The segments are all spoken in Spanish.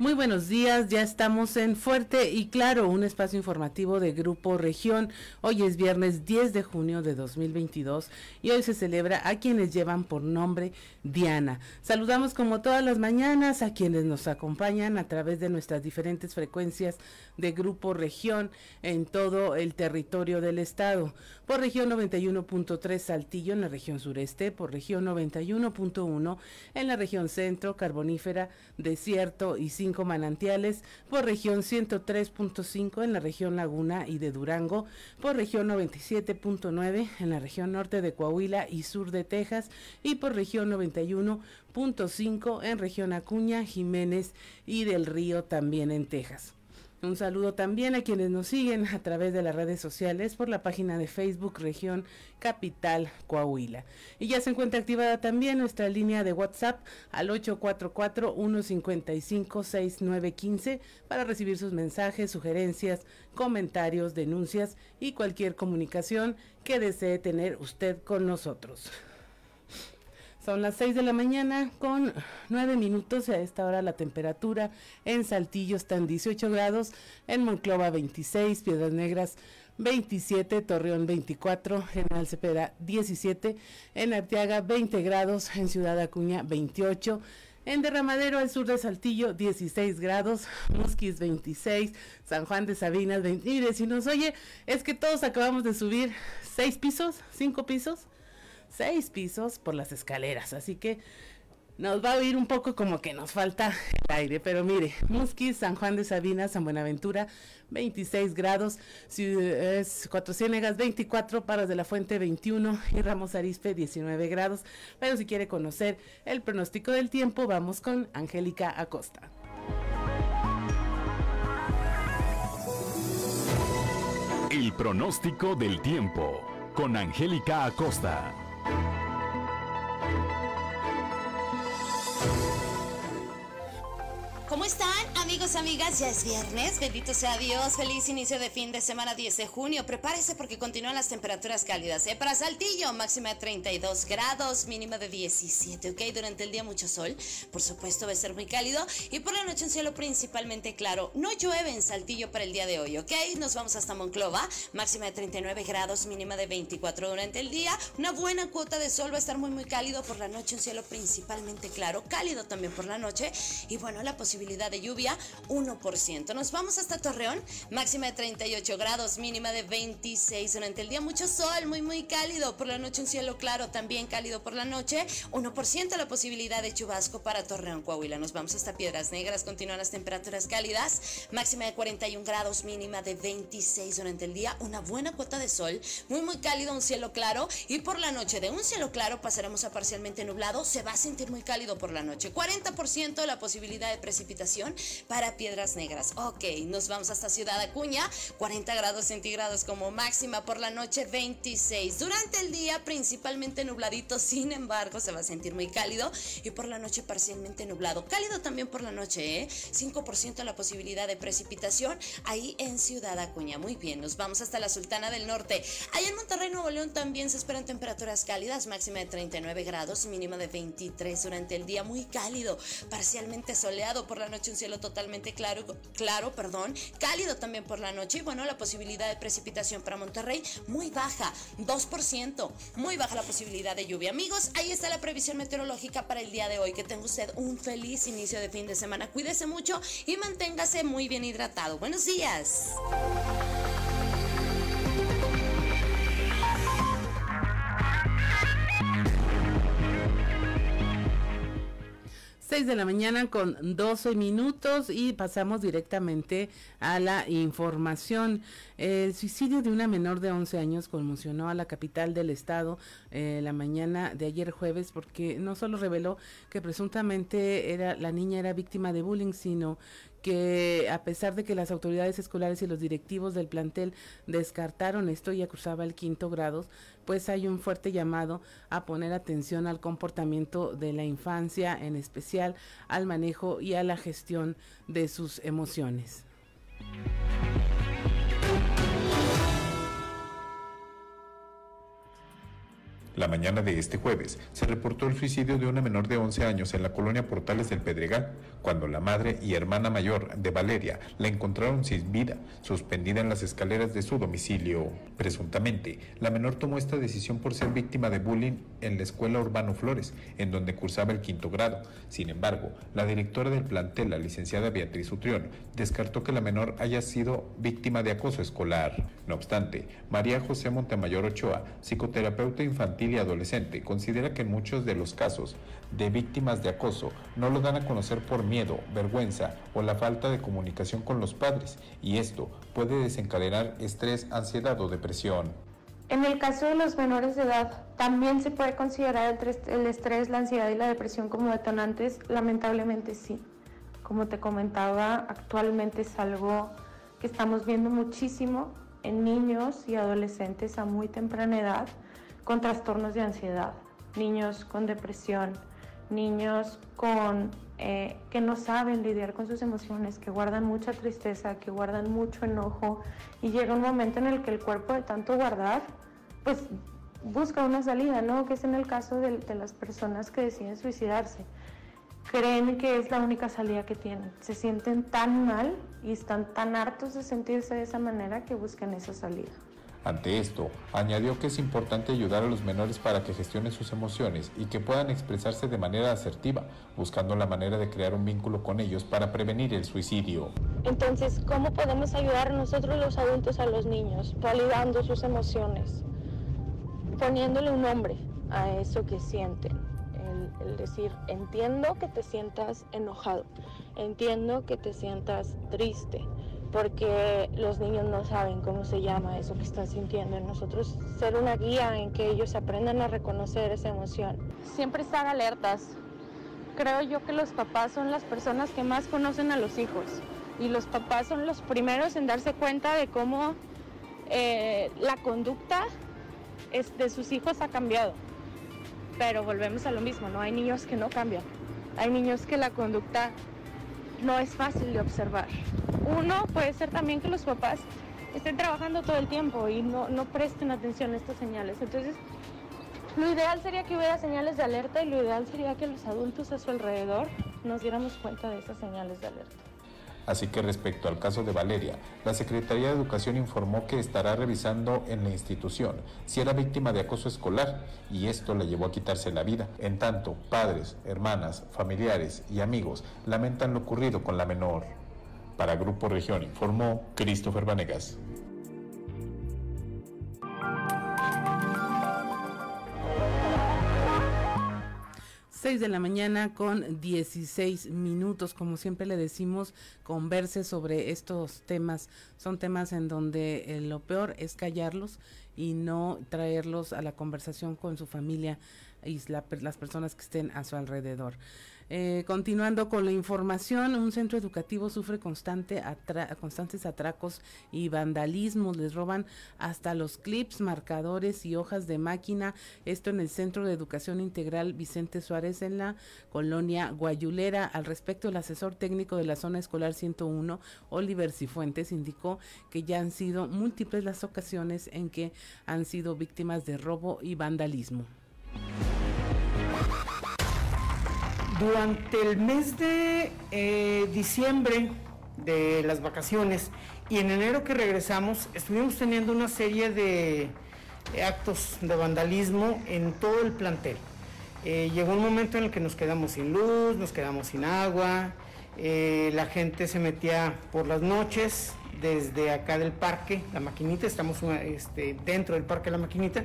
Muy buenos días, ya estamos en Fuerte y Claro, un espacio informativo de Grupo Región. Hoy es viernes 10 de junio de 2022 y hoy se celebra a quienes llevan por nombre Diana. Saludamos como todas las mañanas a quienes nos acompañan a través de nuestras diferentes frecuencias de Grupo Región en todo el territorio del estado. Por región 91.3 Saltillo en la región sureste, por región 91.1 en la región centro, carbonífera, desierto y sin manantiales, por región 103.5 en la región Laguna y de Durango, por región 97.9 en la región norte de Coahuila y sur de Texas y por región 91.5 en región Acuña, Jiménez y del Río también en Texas. Un saludo también a quienes nos siguen a través de las redes sociales por la página de Facebook Región Capital Coahuila. Y ya se encuentra activada también nuestra línea de WhatsApp al 844-155-6915 para recibir sus mensajes, sugerencias, comentarios, denuncias y cualquier comunicación que desee tener usted con nosotros. Son las 6 de la mañana con 9 minutos. A esta hora la temperatura en Saltillo está en 18 grados, en Monclova 26, Piedras Negras 27, Torreón 24, General Cepeda 17, en Arteaga 20 grados, en Ciudad Acuña 28. En Derramadero, al sur de Saltillo, 16 grados, Musquis 26, San Juan de Sabinas 20. Mire, si nos oye, es que todos acabamos de subir 6 pisos, 5 pisos seis pisos por las escaleras. Así que nos va a oír un poco como que nos falta el aire. Pero mire, Musquis, San Juan de Sabina, San Buenaventura, 26 grados. Es Cuatro Ciénegas, 24. Paras de la Fuente, 21. Y Ramos Arispe, 19 grados. Pero si quiere conocer el pronóstico del tiempo, vamos con Angélica Acosta. El pronóstico del tiempo con Angélica Acosta. thank you ¿Cómo están amigos, amigas? Ya es viernes, bendito sea Dios, feliz inicio de fin de semana 10 de junio. Prepárese porque continúan las temperaturas cálidas. ¿eh? Para Saltillo, máxima de 32 grados, mínima de 17, ¿ok? Durante el día mucho sol, por supuesto va a ser muy cálido y por la noche un cielo principalmente claro. No llueve en Saltillo para el día de hoy, ¿ok? Nos vamos hasta Monclova, máxima de 39 grados, mínima de 24 durante el día. Una buena cuota de sol va a estar muy muy cálido por la noche, un cielo principalmente claro, cálido también por la noche y bueno, la posibilidad de lluvia 1%. Nos vamos hasta Torreón, máxima de 38 grados, mínima de 26 durante el día, mucho sol, muy muy cálido, por la noche un cielo claro, también cálido por la noche, 1% la posibilidad de chubasco para Torreón, Coahuila. Nos vamos hasta Piedras Negras, continúan las temperaturas cálidas, máxima de 41 grados, mínima de 26 durante el día, una buena cuota de sol, muy muy cálido, un cielo claro. Y por la noche de un cielo claro pasaremos a parcialmente nublado, se va a sentir muy cálido por la noche, 40% la posibilidad de precipitación para Piedras Negras. Ok, nos vamos hasta Ciudad Acuña, 40 grados centígrados como máxima por la noche, 26. Durante el día principalmente nubladito, sin embargo se va a sentir muy cálido y por la noche parcialmente nublado. Cálido también por la noche, ¿eh? 5% la posibilidad de precipitación ahí en Ciudad Acuña. Muy bien, nos vamos hasta la Sultana del Norte. Ahí en Monterrey, Nuevo León también se esperan temperaturas cálidas, máxima de 39 grados, mínima de 23 durante el día, muy cálido, parcialmente soleado por la noche un cielo totalmente claro, claro, perdón, cálido también por la noche y bueno, la posibilidad de precipitación para Monterrey muy baja, 2%, muy baja la posibilidad de lluvia. Amigos, ahí está la previsión meteorológica para el día de hoy. Que tenga usted un feliz inicio de fin de semana. Cuídese mucho y manténgase muy bien hidratado. Buenos días. 6 de la mañana con 12 minutos y pasamos directamente a la información. El suicidio de una menor de 11 años conmocionó a la capital del estado eh, la mañana de ayer jueves porque no solo reveló que presuntamente era la niña era víctima de bullying, sino que a pesar de que las autoridades escolares y los directivos del plantel descartaron esto y acusaba el quinto grado, pues hay un fuerte llamado a poner atención al comportamiento de la infancia, en especial al manejo y a la gestión de sus emociones. La mañana de este jueves se reportó el suicidio de una menor de 11 años en la colonia Portales del Pedregal, cuando la madre y hermana mayor de Valeria la encontraron sin vida, suspendida en las escaleras de su domicilio. Presuntamente, la menor tomó esta decisión por ser víctima de bullying en la escuela Urbano Flores, en donde cursaba el quinto grado. Sin embargo, la directora del plantel, la licenciada Beatriz Utrión, descartó que la menor haya sido víctima de acoso escolar. No obstante, María José Montemayor Ochoa, psicoterapeuta infantil y adolescente considera que en muchos de los casos de víctimas de acoso no lo dan a conocer por miedo, vergüenza o la falta de comunicación con los padres y esto puede desencadenar estrés, ansiedad o depresión. En el caso de los menores de edad, también se puede considerar el estrés, la ansiedad y la depresión como detonantes. Lamentablemente sí. Como te comentaba, actualmente es algo que estamos viendo muchísimo en niños y adolescentes a muy temprana edad con trastornos de ansiedad, niños con depresión, niños con, eh, que no saben lidiar con sus emociones, que guardan mucha tristeza, que guardan mucho enojo y llega un momento en el que el cuerpo de tanto guardar, pues busca una salida, ¿no? Que es en el caso de, de las personas que deciden suicidarse. Creen que es la única salida que tienen. Se sienten tan mal y están tan hartos de sentirse de esa manera que buscan esa salida. Ante esto, añadió que es importante ayudar a los menores para que gestionen sus emociones y que puedan expresarse de manera asertiva, buscando la manera de crear un vínculo con ellos para prevenir el suicidio. Entonces, ¿cómo podemos ayudar nosotros los adultos a los niños? Validando sus emociones, poniéndole un nombre a eso que sienten. El, el decir, entiendo que te sientas enojado, entiendo que te sientas triste, porque los niños no saben cómo se llama eso que están sintiendo. Nosotros ser una guía en que ellos aprendan a reconocer esa emoción. Siempre estar alertas. Creo yo que los papás son las personas que más conocen a los hijos y los papás son los primeros en darse cuenta de cómo eh, la conducta de sus hijos ha cambiado. Pero volvemos a lo mismo, ¿no? Hay niños que no cambian. Hay niños que la conducta no es fácil de observar. Uno puede ser también que los papás estén trabajando todo el tiempo y no, no presten atención a estas señales. Entonces, lo ideal sería que hubiera señales de alerta y lo ideal sería que los adultos a su alrededor nos diéramos cuenta de esas señales de alerta. Así que respecto al caso de Valeria, la Secretaría de Educación informó que estará revisando en la institución si era víctima de acoso escolar y esto le llevó a quitarse la vida. En tanto, padres, hermanas, familiares y amigos lamentan lo ocurrido con la menor. Para Grupo Región informó Christopher Vanegas. 6 de la mañana con 16 minutos. Como siempre le decimos, converse sobre estos temas. Son temas en donde eh, lo peor es callarlos y no traerlos a la conversación con su familia y las personas que estén a su alrededor. Eh, continuando con la información, un centro educativo sufre constante constantes atracos y vandalismos. Les roban hasta los clips, marcadores y hojas de máquina. Esto en el Centro de Educación Integral Vicente Suárez en la colonia Guayulera. Al respecto, el asesor técnico de la zona escolar 101, Oliver Cifuentes, indicó que ya han sido múltiples las ocasiones en que han sido víctimas de robo y vandalismo. Durante el mes de eh, diciembre de las vacaciones y en enero que regresamos, estuvimos teniendo una serie de actos de vandalismo en todo el plantel. Eh, llegó un momento en el que nos quedamos sin luz, nos quedamos sin agua, eh, la gente se metía por las noches desde acá del parque, la maquinita, estamos este, dentro del parque La Maquinita,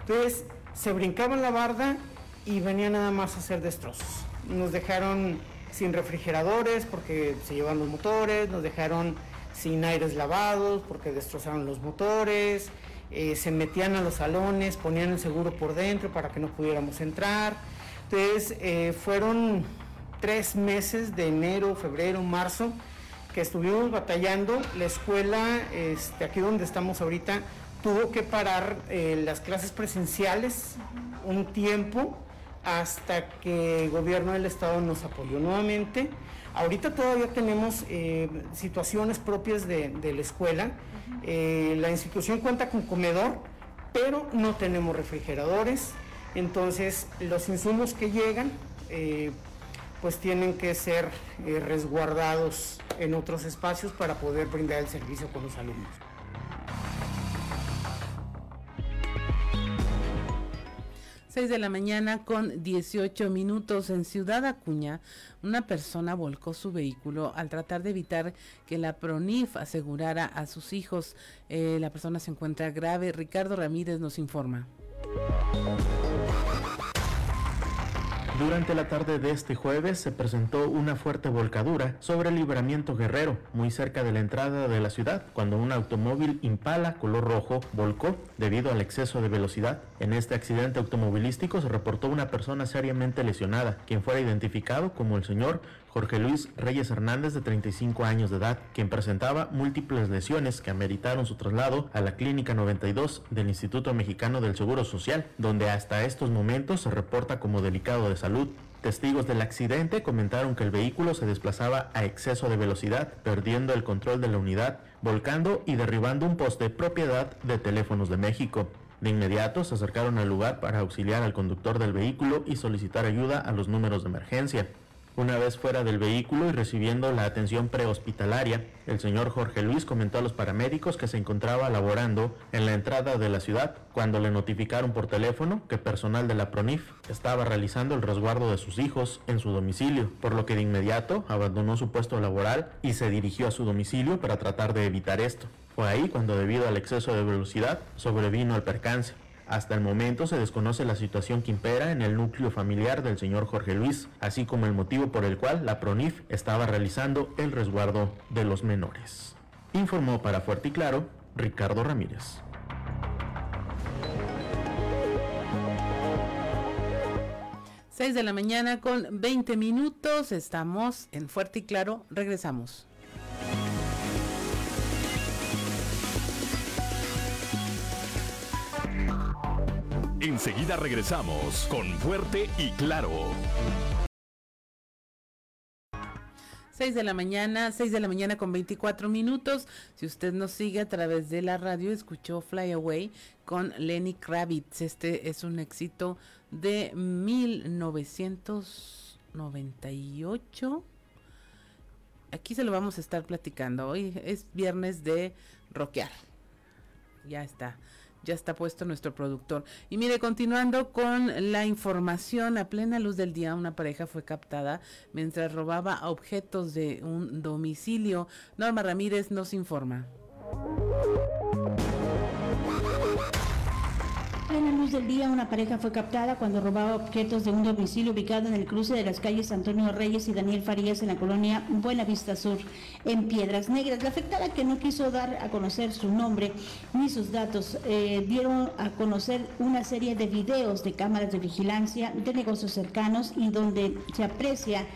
entonces se brincaban la barda y venía nada más a hacer destrozos nos dejaron sin refrigeradores porque se llevan los motores, nos dejaron sin aires lavados porque destrozaron los motores, eh, se metían a los salones, ponían el seguro por dentro para que no pudiéramos entrar. Entonces eh, fueron tres meses de enero, febrero, marzo que estuvimos batallando. La escuela, este, aquí donde estamos ahorita, tuvo que parar eh, las clases presenciales un tiempo hasta que el gobierno del estado nos apoyó nuevamente. Ahorita todavía tenemos eh, situaciones propias de, la escuela. Eh, la institución cuenta con comedor, pero no tenemos refrigeradores. Entonces, los insumos que llegan, eh, pues tienen que ser resguardados en otros espacios para poder brindar el servicio con los alumnos. 6 de la mañana con 18 minutos en Ciudad Acuña, una persona volcó su vehículo al tratar de evitar que la PRONIF asegurara a sus hijos. Eh, la persona se encuentra grave. Ricardo Ramírez nos informa. Durante la tarde de este jueves se presentó una fuerte volcadura sobre el libramiento guerrero, muy cerca de la entrada de la ciudad, cuando un automóvil Impala color rojo volcó debido al exceso de velocidad. En este accidente automovilístico se reportó una persona seriamente lesionada, quien fuera identificado como el señor Jorge Luis Reyes Hernández, de 35 años de edad, quien presentaba múltiples lesiones que ameritaron su traslado a la Clínica 92 del Instituto Mexicano del Seguro Social, donde hasta estos momentos se reporta como delicado de salud. Testigos del accidente comentaron que el vehículo se desplazaba a exceso de velocidad, perdiendo el control de la unidad, volcando y derribando un poste propiedad de Teléfonos de México. De inmediato se acercaron al lugar para auxiliar al conductor del vehículo y solicitar ayuda a los números de emergencia. Una vez fuera del vehículo y recibiendo la atención prehospitalaria, el señor Jorge Luis comentó a los paramédicos que se encontraba laborando en la entrada de la ciudad cuando le notificaron por teléfono que personal de la PRONIF estaba realizando el resguardo de sus hijos en su domicilio, por lo que de inmediato abandonó su puesto laboral y se dirigió a su domicilio para tratar de evitar esto. Fue ahí cuando debido al exceso de velocidad sobrevino el percance. Hasta el momento se desconoce la situación que impera en el núcleo familiar del señor Jorge Luis, así como el motivo por el cual la PRONIF estaba realizando el resguardo de los menores. Informó para Fuerte y Claro Ricardo Ramírez. Seis de la mañana con 20 minutos, estamos en Fuerte y Claro, regresamos. Enseguida regresamos con Fuerte y Claro. 6 de la mañana, 6 de la mañana con 24 minutos. Si usted nos sigue a través de la radio, escuchó Fly Away con Lenny Kravitz. Este es un éxito de 1998. Aquí se lo vamos a estar platicando. Hoy es viernes de rockear. Ya está ya está puesto nuestro productor. Y mire, continuando con la información, a plena luz del día, una pareja fue captada mientras robaba objetos de un domicilio. Norma Ramírez nos informa plena luz del día, una pareja fue captada cuando robaba objetos de un domicilio ubicado en el cruce de las calles Antonio Reyes y Daniel Farías en la colonia Buenavista Sur, en Piedras Negras. La afectada, que no quiso dar a conocer su nombre ni sus datos, eh, dieron a conocer una serie de videos de cámaras de vigilancia de negocios cercanos y donde se aprecia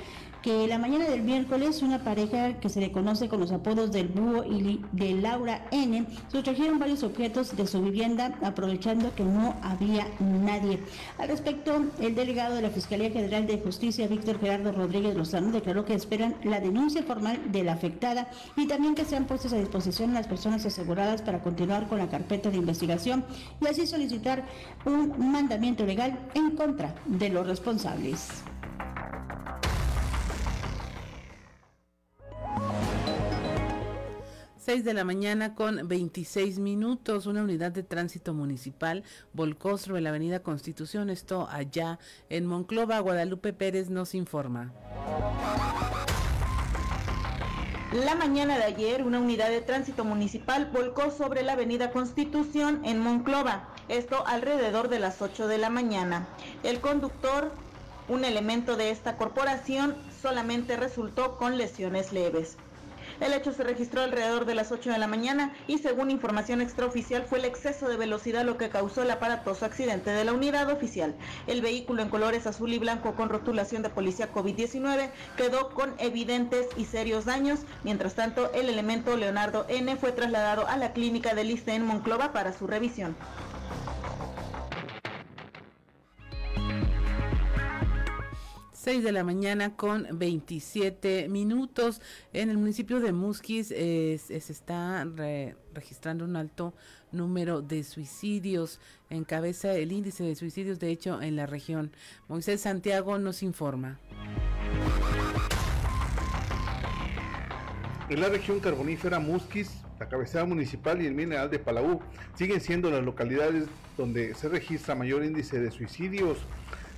que la mañana del miércoles una pareja que se le conoce con los apodos del búho y de Laura N sustrajeron varios objetos de su vivienda aprovechando que no había nadie. Al respecto, el delegado de la Fiscalía General de Justicia, Víctor Gerardo Rodríguez Lozano, declaró que esperan la denuncia formal de la afectada y también que sean puestas a disposición las personas aseguradas para continuar con la carpeta de investigación y así solicitar un mandamiento legal en contra de los responsables. 6 de la mañana con 26 minutos, una unidad de tránsito municipal volcó sobre la avenida Constitución, esto allá en Monclova. Guadalupe Pérez nos informa. La mañana de ayer, una unidad de tránsito municipal volcó sobre la avenida Constitución en Monclova, esto alrededor de las 8 de la mañana. El conductor, un elemento de esta corporación, solamente resultó con lesiones leves. El hecho se registró alrededor de las 8 de la mañana y según información extraoficial fue el exceso de velocidad lo que causó el aparatoso accidente de la unidad oficial. El vehículo en colores azul y blanco con rotulación de policía COVID-19 quedó con evidentes y serios daños. Mientras tanto, el elemento Leonardo N fue trasladado a la clínica de Liste en Monclova para su revisión. 6 6 de la mañana con 27 minutos. En el municipio de Musquis se está registrando un alto número de suicidios. Encabeza el índice de suicidios, de hecho, en la región. Moisés Santiago nos informa. En la región carbonífera Musquis, la cabecera municipal y el mineral de Palau siguen siendo las localidades donde se registra mayor índice de suicidios.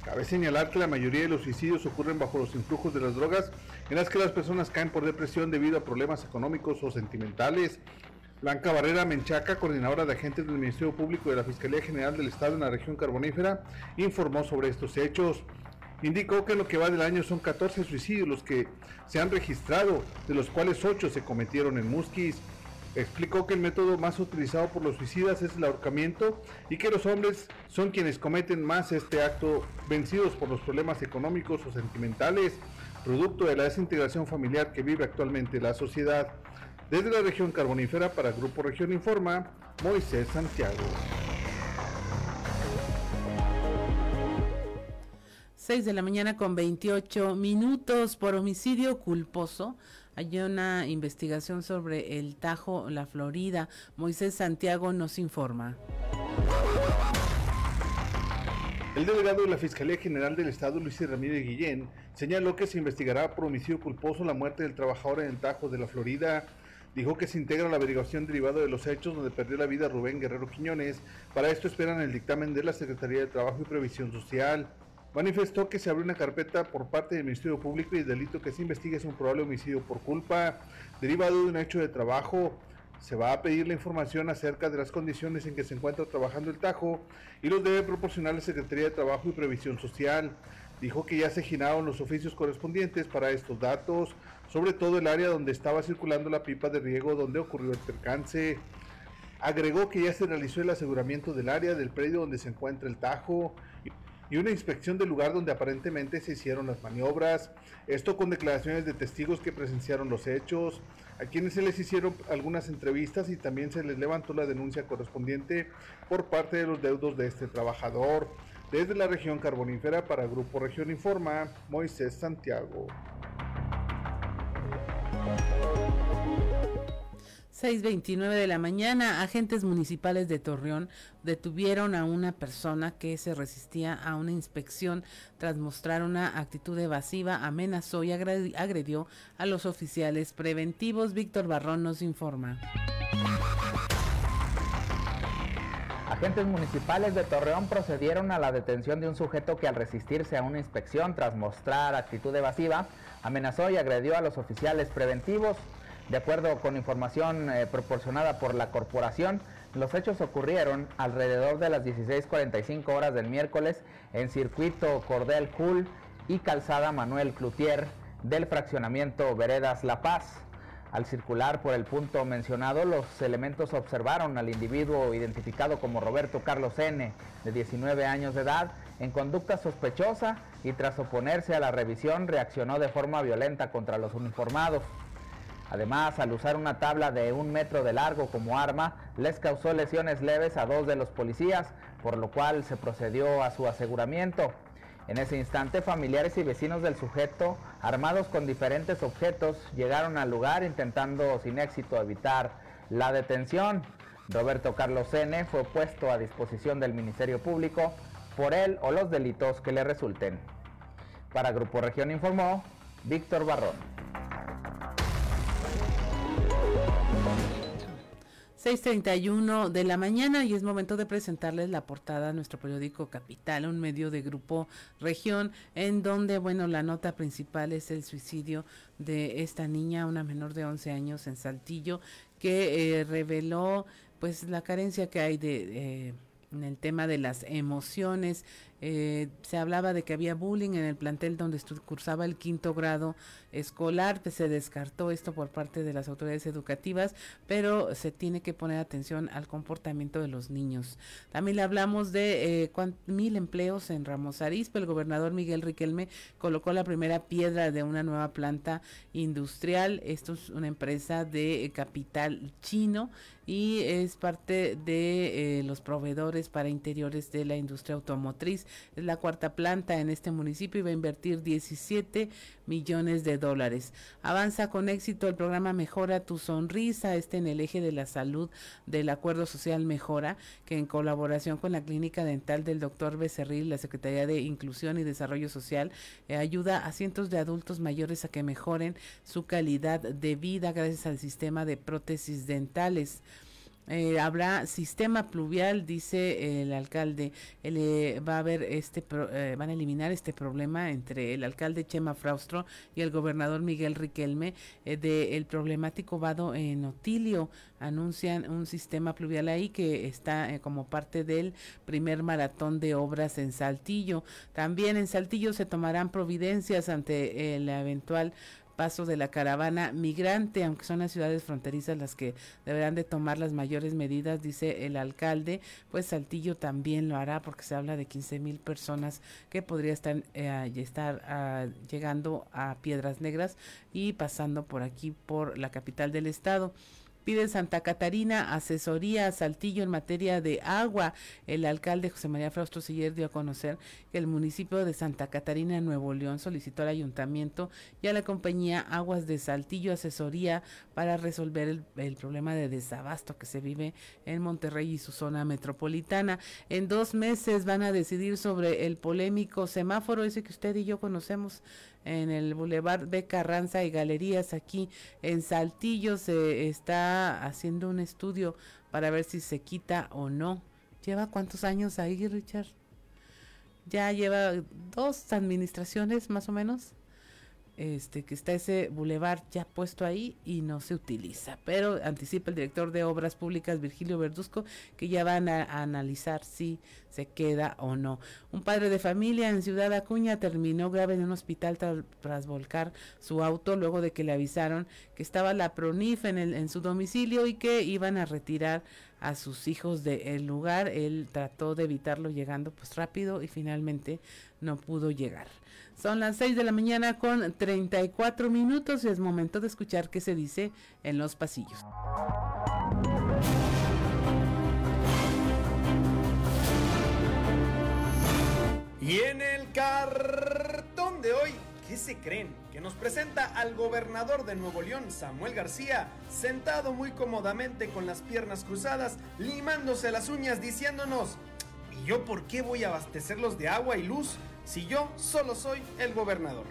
Cabe señalar que la mayoría de los suicidios ocurren bajo los influjos de las drogas, en las que las personas caen por depresión debido a problemas económicos o sentimentales. Blanca Barrera Menchaca, coordinadora de agentes del Ministerio Público de la Fiscalía General del Estado en la región carbonífera, informó sobre estos hechos. Indicó que en lo que va del año son 14 suicidios los que se han registrado, de los cuales 8 se cometieron en Musquis. Explicó que el método más utilizado por los suicidas es el ahorcamiento y que los hombres son quienes cometen más este acto vencidos por los problemas económicos o sentimentales, producto de la desintegración familiar que vive actualmente la sociedad. Desde la región carbonífera para Grupo Región Informa, Moisés Santiago. 6 de la mañana con 28 minutos por homicidio culposo. Hay una investigación sobre el Tajo, la Florida. Moisés Santiago nos informa. El delegado de la Fiscalía General del Estado, Luis Ramírez Guillén, señaló que se investigará por homicidio culposo la muerte del trabajador en el Tajo de la Florida. Dijo que se integra la averiguación derivada de los hechos donde perdió la vida Rubén Guerrero Quiñones. Para esto esperan el dictamen de la Secretaría de Trabajo y Previsión Social manifestó que se abrió una carpeta por parte del Ministerio Público y el delito que se investiga es un probable homicidio por culpa derivado de un hecho de trabajo. Se va a pedir la información acerca de las condiciones en que se encuentra trabajando el Tajo y los debe proporcionar la Secretaría de Trabajo y Previsión Social. Dijo que ya se giraron los oficios correspondientes para estos datos, sobre todo el área donde estaba circulando la pipa de riego donde ocurrió el percance. Agregó que ya se realizó el aseguramiento del área del predio donde se encuentra el Tajo y una inspección del lugar donde aparentemente se hicieron las maniobras, esto con declaraciones de testigos que presenciaron los hechos, a quienes se les hicieron algunas entrevistas y también se les levantó la denuncia correspondiente por parte de los deudos de este trabajador. Desde la región carbonífera para Grupo Región Informa, Moisés Santiago. 6.29 de la mañana, agentes municipales de Torreón detuvieron a una persona que se resistía a una inspección tras mostrar una actitud evasiva, amenazó y agredió a los oficiales preventivos. Víctor Barrón nos informa. Agentes municipales de Torreón procedieron a la detención de un sujeto que al resistirse a una inspección tras mostrar actitud evasiva, amenazó y agredió a los oficiales preventivos. De acuerdo con información eh, proporcionada por la corporación, los hechos ocurrieron alrededor de las 16.45 horas del miércoles en circuito Cordel Cool y calzada Manuel Cloutier del fraccionamiento Veredas La Paz. Al circular por el punto mencionado, los elementos observaron al individuo identificado como Roberto Carlos N., de 19 años de edad, en conducta sospechosa y tras oponerse a la revisión reaccionó de forma violenta contra los uniformados. Además, al usar una tabla de un metro de largo como arma, les causó lesiones leves a dos de los policías, por lo cual se procedió a su aseguramiento. En ese instante, familiares y vecinos del sujeto, armados con diferentes objetos, llegaron al lugar intentando sin éxito evitar la detención. Roberto Carlos N. fue puesto a disposición del Ministerio Público por él o los delitos que le resulten. Para Grupo Región informó Víctor Barrón. 6.31 de la mañana y es momento de presentarles la portada a nuestro periódico Capital, un medio de grupo región, en donde, bueno, la nota principal es el suicidio de esta niña, una menor de 11 años en Saltillo, que eh, reveló pues la carencia que hay de... Eh, en el tema de las emociones, eh, se hablaba de que había bullying en el plantel donde cursaba el quinto grado escolar, pues se descartó esto por parte de las autoridades educativas, pero se tiene que poner atención al comportamiento de los niños. También le hablamos de eh, mil empleos en Ramos Arizpe, el gobernador Miguel Riquelme colocó la primera piedra de una nueva planta industrial, esto es una empresa de capital chino y es parte de eh, los proveedores para interiores de la industria automotriz Es la cuarta planta en este municipio y va a invertir 17 millones de dólares. Avanza con éxito el programa Mejora tu Sonrisa, este en el eje de la salud del Acuerdo Social Mejora, que en colaboración con la Clínica Dental del doctor Becerril, la Secretaría de Inclusión y Desarrollo Social, eh, ayuda a cientos de adultos mayores a que mejoren su calidad de vida gracias al sistema de prótesis dentales. Eh, habrá sistema pluvial, dice el alcalde. Eh, va a haber este, eh, van a eliminar este problema entre el alcalde Chema Fraustro y el gobernador Miguel Riquelme del problemático vado en Otilio. Anuncian un sistema pluvial ahí que está como parte del primer maratón de obras en Saltillo. También en Saltillo se tomarán providencias ante el eventual paso de la caravana migrante, aunque son las ciudades fronterizas las que deberán de tomar las mayores medidas, dice el alcalde, pues Saltillo también lo hará porque se habla de 15 mil personas que podría estar, eh, estar llegando a Piedras Negras y pasando por aquí, por la capital del estado. Pide Santa Catarina asesoría a Saltillo en materia de agua. El alcalde José María Frausto Siller dio a conocer que el municipio de Santa Catarina, Nuevo León, solicitó al ayuntamiento y a la compañía Aguas de Saltillo asesoría para resolver el, el problema de desabasto que se vive en Monterrey y su zona metropolitana. En dos meses van a decidir sobre el polémico semáforo ese que usted y yo conocemos en el Boulevard de Carranza y Galerías aquí en Saltillo se está haciendo un estudio para ver si se quita o no. ¿Lleva cuántos años ahí, Richard? Ya lleva dos administraciones más o menos este, que está ese bulevar ya puesto ahí y no se utiliza. Pero anticipa el director de Obras Públicas, Virgilio Verduzco, que ya van a, analizar si se queda o no. Un padre de familia en Ciudad Acuña terminó grave en un hospital tras volcar su auto luego de que le avisaron que estaba la PRONIF en, el, en su domicilio y que iban a retirar a sus hijos del lugar. Él trató de evitarlo llegando pues rápido y finalmente no pudo llegar. Son las 6 de la mañana con 34 minutos y es momento de escuchar qué se dice en los pasillos. Y en el cartón de hoy, ¿qué se creen? Que nos presenta al gobernador de Nuevo León, Samuel García, sentado muy cómodamente con las piernas cruzadas, limándose las uñas diciéndonos, ¿y yo por qué voy a abastecerlos de agua y luz? si yo solo soy el gobernador.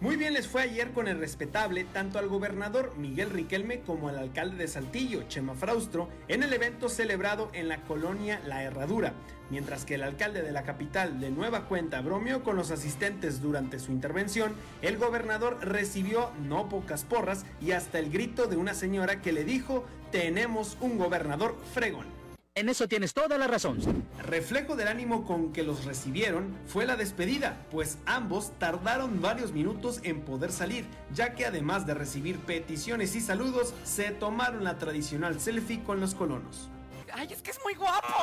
Muy bien les fue ayer con el respetable tanto al gobernador Miguel Riquelme como al alcalde de Saltillo, Chema Fraustro, en el evento celebrado en la colonia La Herradura, mientras que el alcalde de la capital de nueva cuenta bromeó con los asistentes durante su intervención, el gobernador recibió no pocas porras y hasta el grito de una señora que le dijo, tenemos un gobernador fregón. En eso tienes toda la razón. Reflejo del ánimo con que los recibieron fue la despedida, pues ambos tardaron varios minutos en poder salir, ya que además de recibir peticiones y saludos, se tomaron la tradicional selfie con los colonos. ¡Ay, es que es muy guapo!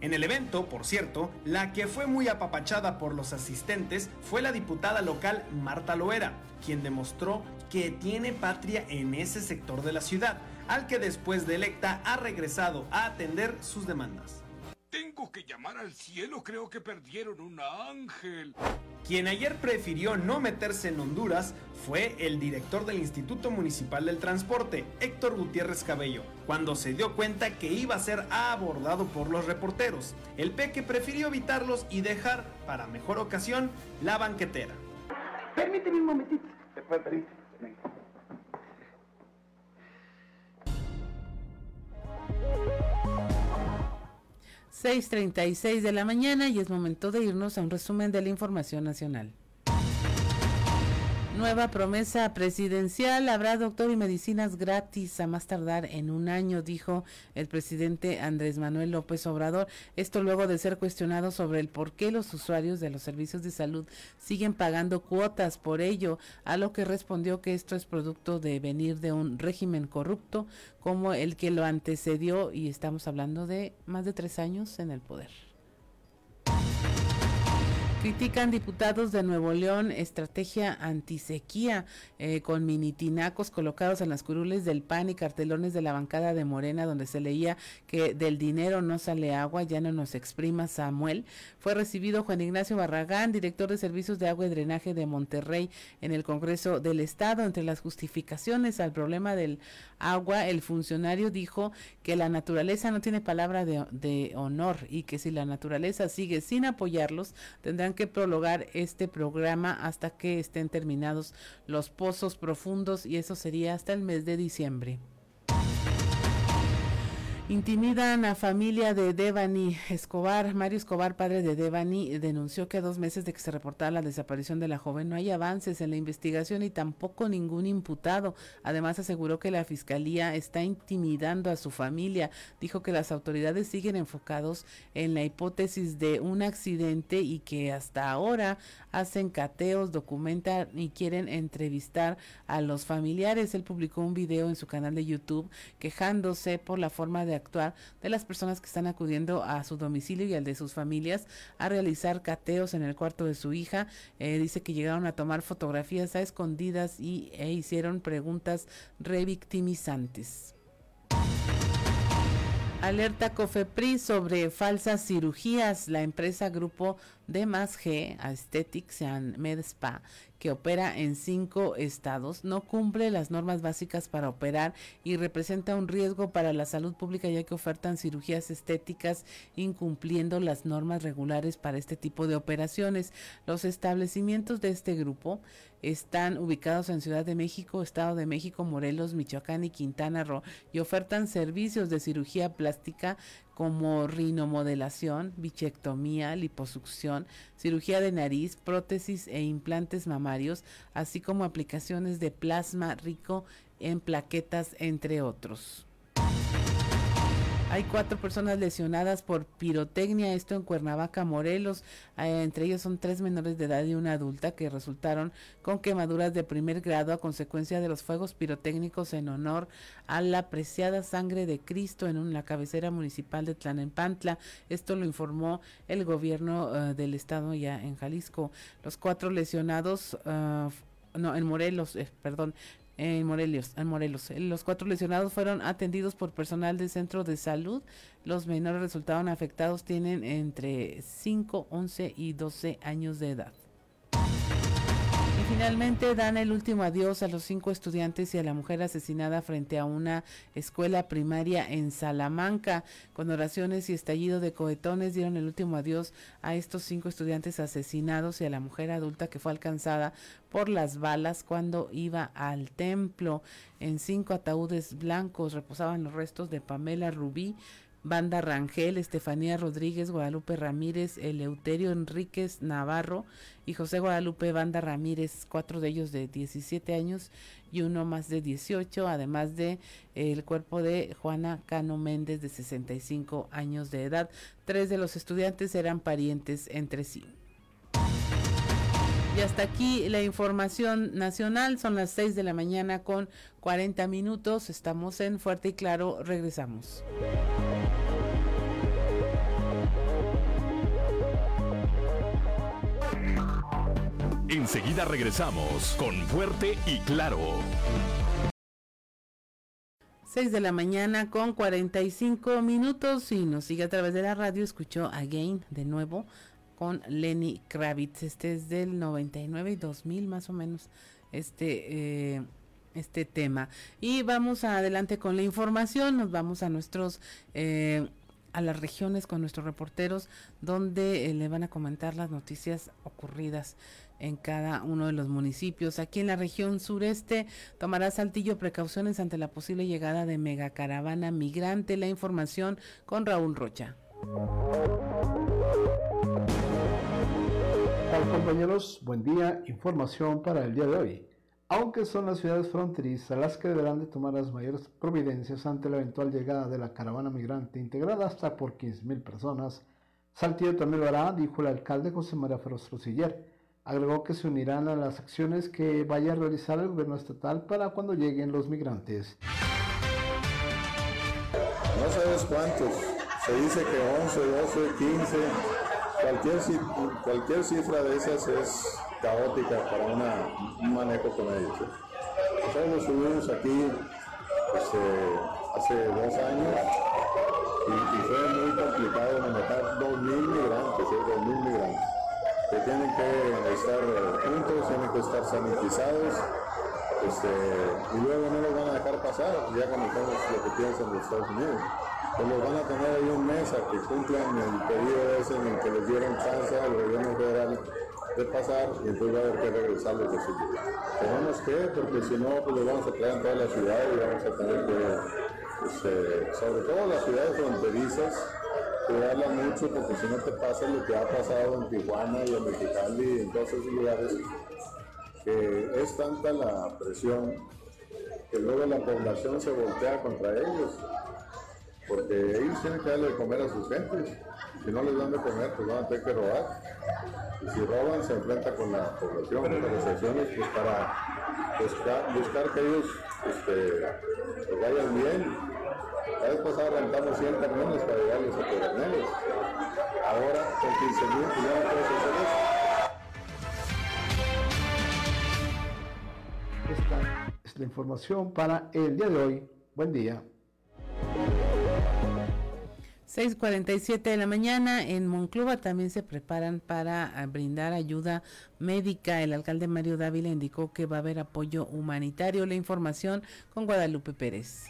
En el evento, por cierto, la que fue muy apapachada por los asistentes fue la diputada local Marta Loera, quien demostró que tiene patria en ese sector de la ciudad, al que después de electa ha regresado a atender sus demandas. Tengo que llamar al cielo, creo que perdieron un ángel. Quien ayer prefirió no meterse en Honduras fue el director del Instituto Municipal del Transporte, Héctor Gutiérrez Cabello, cuando se dio cuenta que iba a ser abordado por los reporteros. El peque prefirió evitarlos y dejar, para mejor ocasión, la banquetera. Permíteme un momentito. 6.36 de la mañana y es momento de irnos a un resumen de la información nacional. Nueva promesa presidencial, habrá doctor y medicinas gratis a más tardar en un año, dijo el presidente Andrés Manuel López Obrador. Esto luego de ser cuestionado sobre el por qué los usuarios de los servicios de salud siguen pagando cuotas por ello, a lo que respondió que esto es producto de venir de un régimen corrupto como el que lo antecedió y estamos hablando de más de tres años en el poder. Critican diputados de Nuevo León estrategia antisequía eh, con minitinacos colocados en las curules del PAN y cartelones de la bancada de Morena donde se leía que del dinero no sale agua, ya no nos exprima Samuel. Fue recibido Juan Ignacio Barragán, director de Servicios de Agua y Drenaje de Monterrey en el Congreso del Estado. Entre las justificaciones al problema del agua, el funcionario dijo que la naturaleza no tiene palabra de, de honor y que si la naturaleza sigue sin apoyarlos, tendrán que prologar este programa hasta que estén terminados los pozos profundos y eso sería hasta el mes de diciembre. Intimidan a familia de Devani Escobar. Mario Escobar, padre de Devani, denunció que a dos meses de que se reportara la desaparición de la joven no hay avances en la investigación y tampoco ningún imputado. Además aseguró que la fiscalía está intimidando a su familia. Dijo que las autoridades siguen enfocados en la hipótesis de un accidente y que hasta ahora hacen cateos, documentan y quieren entrevistar a los familiares. Él publicó un video en su canal de YouTube quejándose por la forma de actuar de las personas que están acudiendo a su domicilio y al de sus familias a realizar cateos en el cuarto de su hija. Eh, dice que llegaron a tomar fotografías a escondidas y e hicieron preguntas revictimizantes. Alerta COFEPRI sobre falsas cirugías. La empresa Grupo de Más G Aesthetics and Med Spa que opera en cinco estados, no cumple las normas básicas para operar y representa un riesgo para la salud pública ya que ofertan cirugías estéticas incumpliendo las normas regulares para este tipo de operaciones. Los establecimientos de este grupo están ubicados en Ciudad de México, Estado de México, Morelos, Michoacán y Quintana Roo y ofertan servicios de cirugía plástica como rinomodelación, bichectomía, liposucción, cirugía de nariz, prótesis e implantes mamarios, así como aplicaciones de plasma rico en plaquetas, entre otros. Hay cuatro personas lesionadas por pirotecnia, esto en Cuernavaca, Morelos. Eh, entre ellos son tres menores de edad y una adulta que resultaron con quemaduras de primer grado a consecuencia de los fuegos pirotécnicos en honor a la preciada sangre de Cristo en la cabecera municipal de Tlanempantla. Esto lo informó el gobierno eh, del estado ya en Jalisco. Los cuatro lesionados eh, no, en Morelos, perdón, en Morelos, en Morelos. Los cuatro lesionados fueron atendidos por personal del centro de salud. Los menores resultaron afectados tienen entre 5, 11 y 12 años de edad. Finalmente dan el último adiós a los cinco estudiantes y a la mujer asesinada frente a una escuela primaria en Salamanca. Con oraciones y estallido de cohetones dieron el último adiós a estos cinco estudiantes asesinados y a la mujer adulta que fue alcanzada por las balas cuando iba al templo. En cinco ataúdes blancos reposaban los restos de Pamela Rubí, Banda Rangel, Estefanía Rodríguez, Guadalupe Ramírez, Eleuterio Enríquez Navarro y José Guadalupe Banda Ramírez, cuatro de ellos de 17 años y uno más de 18, además de el cuerpo de Juana Cano Méndez de 65 años de edad. Tres de los estudiantes eran parientes entre sí. Y hasta aquí la información nacional. Son las 6 de la mañana con 40 minutos. Estamos en Fuerte y Claro. Regresamos. Enseguida regresamos con Fuerte y Claro. 6 de la mañana con 45 minutos y nos sigue a través de la radio. Escuchó Again de nuevo con Lenny Kravitz. Este es del 99 y 2000 más o menos. Este. Eh, este tema y vamos adelante con la información nos vamos a nuestros eh, a las regiones con nuestros reporteros donde eh, le van a comentar las noticias ocurridas en cada uno de los municipios. Aquí en la región sureste tomará Saltillo precauciones ante la posible llegada de megacaravana migrante. La información con Raúl Rocha. Hola compañeros, buen día. Información para el día de hoy. Aunque son las ciudades fronterizas las que deberán de tomar las mayores providencias ante la eventual llegada de la caravana migrante integrada hasta por 15.000 personas, Saltillo también lo hará, dijo el alcalde José María Ferros Rosiller. Agregó que se unirán a las acciones que vaya a realizar el gobierno estatal para cuando lleguen los migrantes. No sabes cuántos, se dice que 11, 12, 15, cualquier, cualquier cifra de esas es caótica para un manejo con ellos. Nosotros nos subimos aquí pues, eh, hace dos años y, fue muy complicado manejar 2.000 migrantes, ¿eh? 2.000 migrantes que tienen que estar eh, juntos, tienen que estar sanitizados este, y luego no los van a dejar pasar, ya conocemos lo que piensan los Estados Unidos. Pues los van a tener ahí un mes a que cumplan el periodo ese en el que les dieron chance al gobierno federal de pasar y entonces va a haber que regresarlos de su Tenemos que, porque si no, pues los vamos a traer en toda la ciudad y vamos a tener que, este, sobre todo las ciudades fronterizas, cuidarla mucho porque si no te pasa lo que ha pasado en Tijuana y en Mexicali y en todos esos lugares, que es tanta la presión que luego la población se voltea contra ellos, porque ellos tienen que darle de comer a sus gentes, si no les dan de comer pues van a tener que robar, y si roban se enfrenta con la población, con las asociaciones, pues para buscar, buscar que ellos este, pues vayan bien. La vez pasada rentamos 100 camiones para llevarles a Pedernales. Ahora con 15 mil ya no puedes hacer eso. Esta es la información para el día de hoy. Buen día. 6:47 de la mañana en Monclova también se preparan para ah, brindar ayuda médica. El alcalde Mario Dávila indicó que va a haber apoyo humanitario. La información con Guadalupe Pérez.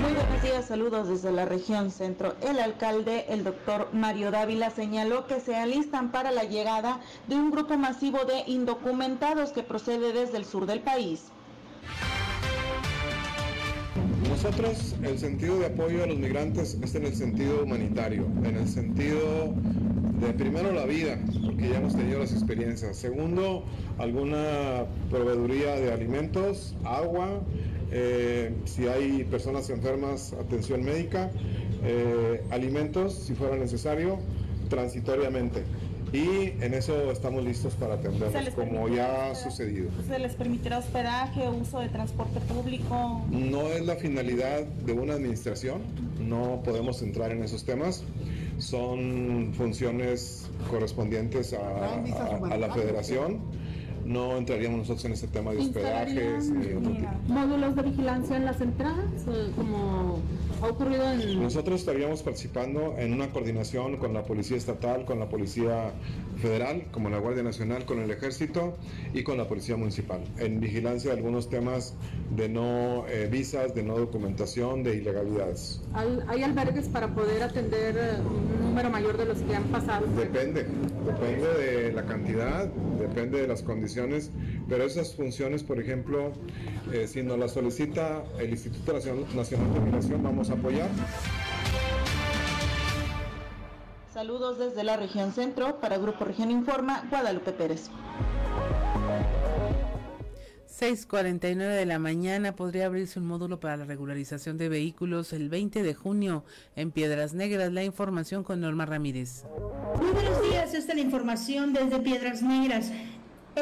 Muy buenos días, saludos desde la región centro. El alcalde, el doctor Mario Dávila, señaló que se alistan para la llegada de un grupo masivo de indocumentados que procede desde el sur del país. Nosotros el sentido de apoyo a los migrantes es en el sentido humanitario, en el sentido de primero la vida, porque ya hemos tenido las experiencias. Segundo, alguna proveeduría de alimentos, agua, eh, si hay personas enfermas, atención médica, eh, alimentos, si fuera necesario, transitoriamente. Y en eso estamos listos para atenderlos, como ya ha sucedido. ¿Se les permitirá hospedaje uso de transporte público? No es la finalidad de una administración, no podemos entrar en esos temas. Son funciones correspondientes a la federación no entraríamos nosotros en ese tema de hospedajes. ¿Módulos de vigilancia en las entradas? Como ha ocurrido en... Nosotros estaríamos participando en una coordinación con la Policía Estatal, con la Policía Federal, como la Guardia Nacional, con el Ejército y con la Policía Municipal, en vigilancia de algunos temas de no eh, visas, de no documentación, de ilegalidades. ¿Hay albergues para poder atender eh, un número mayor de los que han pasado? Depende, depende de la cantidad, depende de las condiciones, pero esas funciones, por ejemplo, eh, si nos las solicita el Instituto Nacional de Migración, vamos a apoyar. Saludos desde la región centro para Grupo Región Informa, Guadalupe Pérez. 6.49 de la mañana podría abrirse un módulo para la regularización de vehículos el 20 de junio en Piedras Negras. La información con Norma Ramírez. Muy buenos días, esta es la información desde Piedras Negras.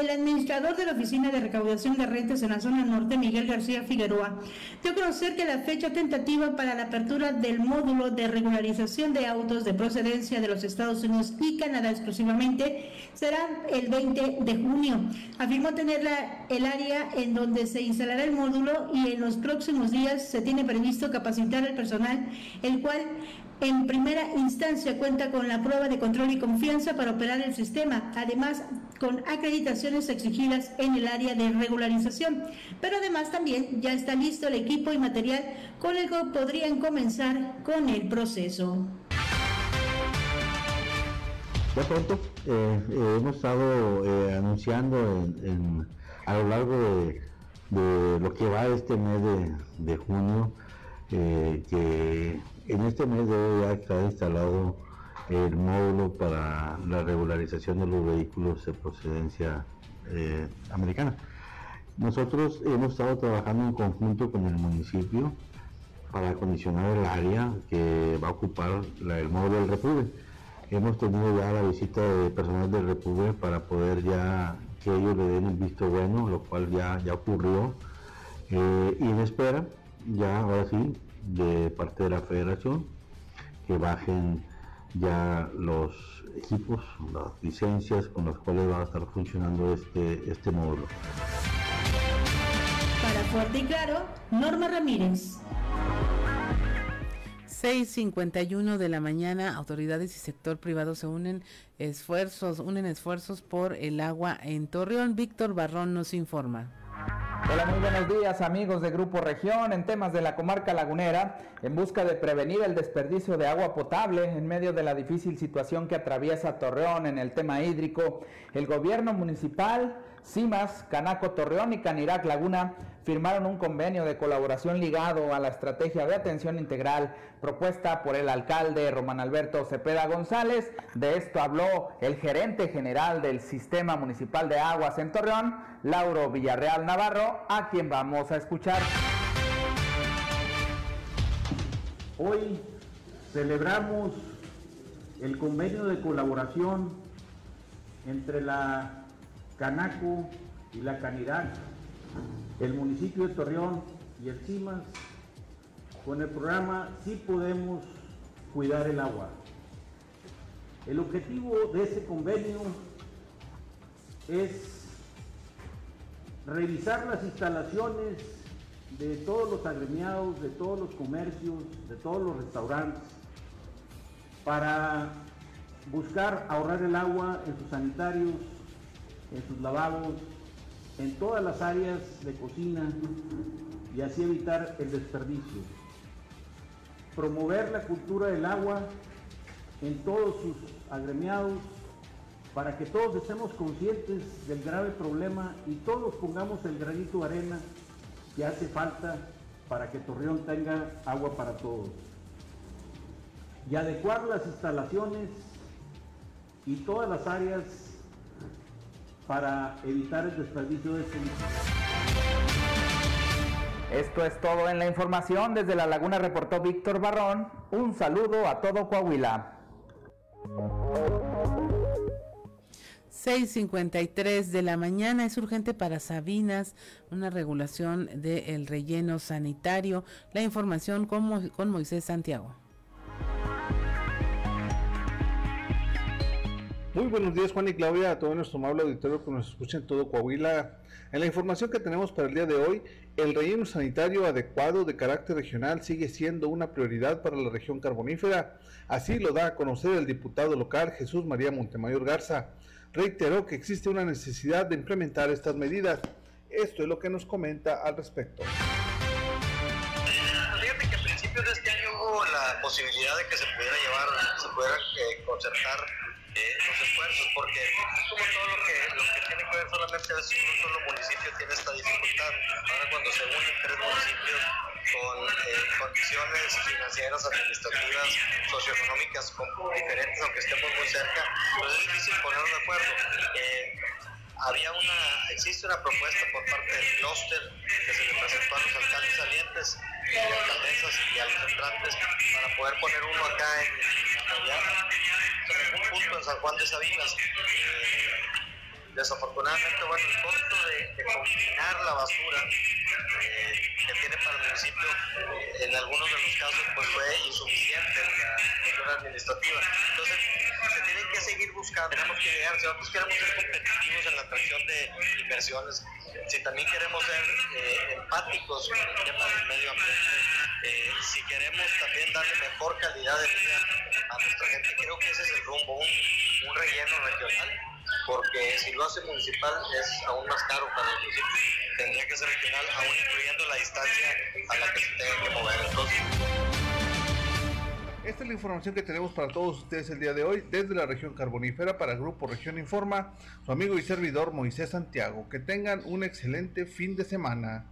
El administrador de la Oficina de Recaudación de Rentas en la zona norte, Miguel García Figueroa, dio a conocer que la fecha tentativa para la apertura del módulo de regularización de autos de procedencia de los Estados Unidos y Canadá exclusivamente será el 20 de junio. Afirmó tener el área en donde se instalará el módulo y en los próximos días se tiene previsto capacitar al personal, el cual en primera instancia cuenta con la prueba de control y confianza para operar el sistema, además con acreditaciones exigidas en el área de regularización. Pero además también ya está listo el equipo y material con el que podrían comenzar con el proceso. De pronto eh, eh, hemos estado eh, anunciando a lo largo de, lo que va este mes de junio que en este mes de hoy ya está instalado el módulo para la regularización de los vehículos de procedencia eh, americana. Nosotros hemos estado trabajando en conjunto con el municipio para acondicionar el área que va a ocupar el módulo del Repube. Hemos tenido ya la visita de personal del Repube para poder ya que ellos le den un visto bueno, lo cual ya, ya ocurrió. Eh, y en espera, ya ahora sí, de parte de la federación, que bajen ya los equipos, las licencias con las cuales va a estar funcionando este, este módulo. Para Fuerte y Claro, Norma Ramírez. 6.51 de la mañana, autoridades y sector privado se unen esfuerzos, unen esfuerzos por el agua en Torreón. Víctor Barrón nos informa. Hola, muy buenos días amigos de Grupo Región. En temas de la comarca lagunera, en busca de prevenir el desperdicio de agua potable en medio de la difícil situación que atraviesa Torreón en el tema hídrico, el gobierno municipal, CIMAS, Canaco Torreón y Canirac Laguna firmaron un convenio de colaboración ligado a la estrategia de atención integral propuesta por el alcalde Román Alberto Cepeda González. De esto habló el gerente general del Sistema Municipal de Aguas en Torreón, Lauro Villarreal Navarro, a quien vamos a escuchar. Hoy celebramos el convenio de colaboración entre la Canaco y la Canidad el municipio de Torreón y el CIMAS con el programa Sí Podemos Cuidar el Agua. El objetivo de ese convenio es revisar las instalaciones de todos los agremiados, de todos los comercios, de todos los restaurantes, para buscar ahorrar el agua en sus sanitarios, en sus lavabos, en todas las áreas de cocina y así evitar el desperdicio. Promover la cultura del agua en todos sus agremiados para que todos estemos conscientes del grave problema y todos pongamos el granito de arena que hace falta para que Torreón tenga agua para todos. Y adecuar las instalaciones y todas las áreas para evitar el desperdicio de este líquido. Esto es todo en la información. Desde La Laguna reportó Víctor Barrón. Un saludo a todo Coahuila. 6.53 de la mañana es urgente para Sabinas una regulación del relleno sanitario. La información con, Mo con Moisés Santiago. Muy buenos días Juan y Claudia, a todo nuestro amable auditorio que nos escucha en todo Coahuila. En la información que tenemos para el día de hoy, el relleno sanitario adecuado de carácter regional sigue siendo una prioridad para la región carbonífera. Así lo da a conocer el diputado local Jesús María Montemayor Garza. Reiteró que existe una necesidad de implementar estas medidas. Esto es lo que nos comenta al respecto. Fíjate que a principios de este año hubo la posibilidad de que se pudiera llevar, se pudiera eh, concertar los esfuerzos, porque como todo lo que, lo que tiene que ver solamente es un solo municipio tiene esta dificultad. Ahora cuando se unen tres municipios con eh, condiciones financieras, administrativas, socioeconómicas diferentes, aunque estemos muy cerca, pues es difícil ponernos de acuerdo. Eh, había una, existe una propuesta por parte del clúster que se le presentó a los alcaldes salientes y alcaldesas y a los entrantes para poder poner uno acá en, allá, un punto en San Juan de Sabinas. Eh, desafortunadamente, bueno, el costo de, combinar la basura eh, que tiene para el municipio, eh, en algunos de los casos, pues fue insuficiente en la cuestión administrativa. Entonces, se tiene que seguir buscando, tenemos que llegar, si nosotros queremos ser competitivos en la atracción de inversiones, si también queremos ser eh, empáticos con el tema del medio ambiente, eh, si queremos también darle mejor calidad de vida a nuestra gente, creo que ese es el rumbo, un, un relleno regional porque si lo hace municipal es aún más caro para el municipio. Tendría que ser regional, aún incluyendo la distancia a la que se tenga que mover. Entonces, Esta es la información que tenemos para todos ustedes el día de hoy desde la región carbonífera para Grupo Región Informa, su amigo y servidor Moisés Santiago. Que tengan un excelente fin de semana.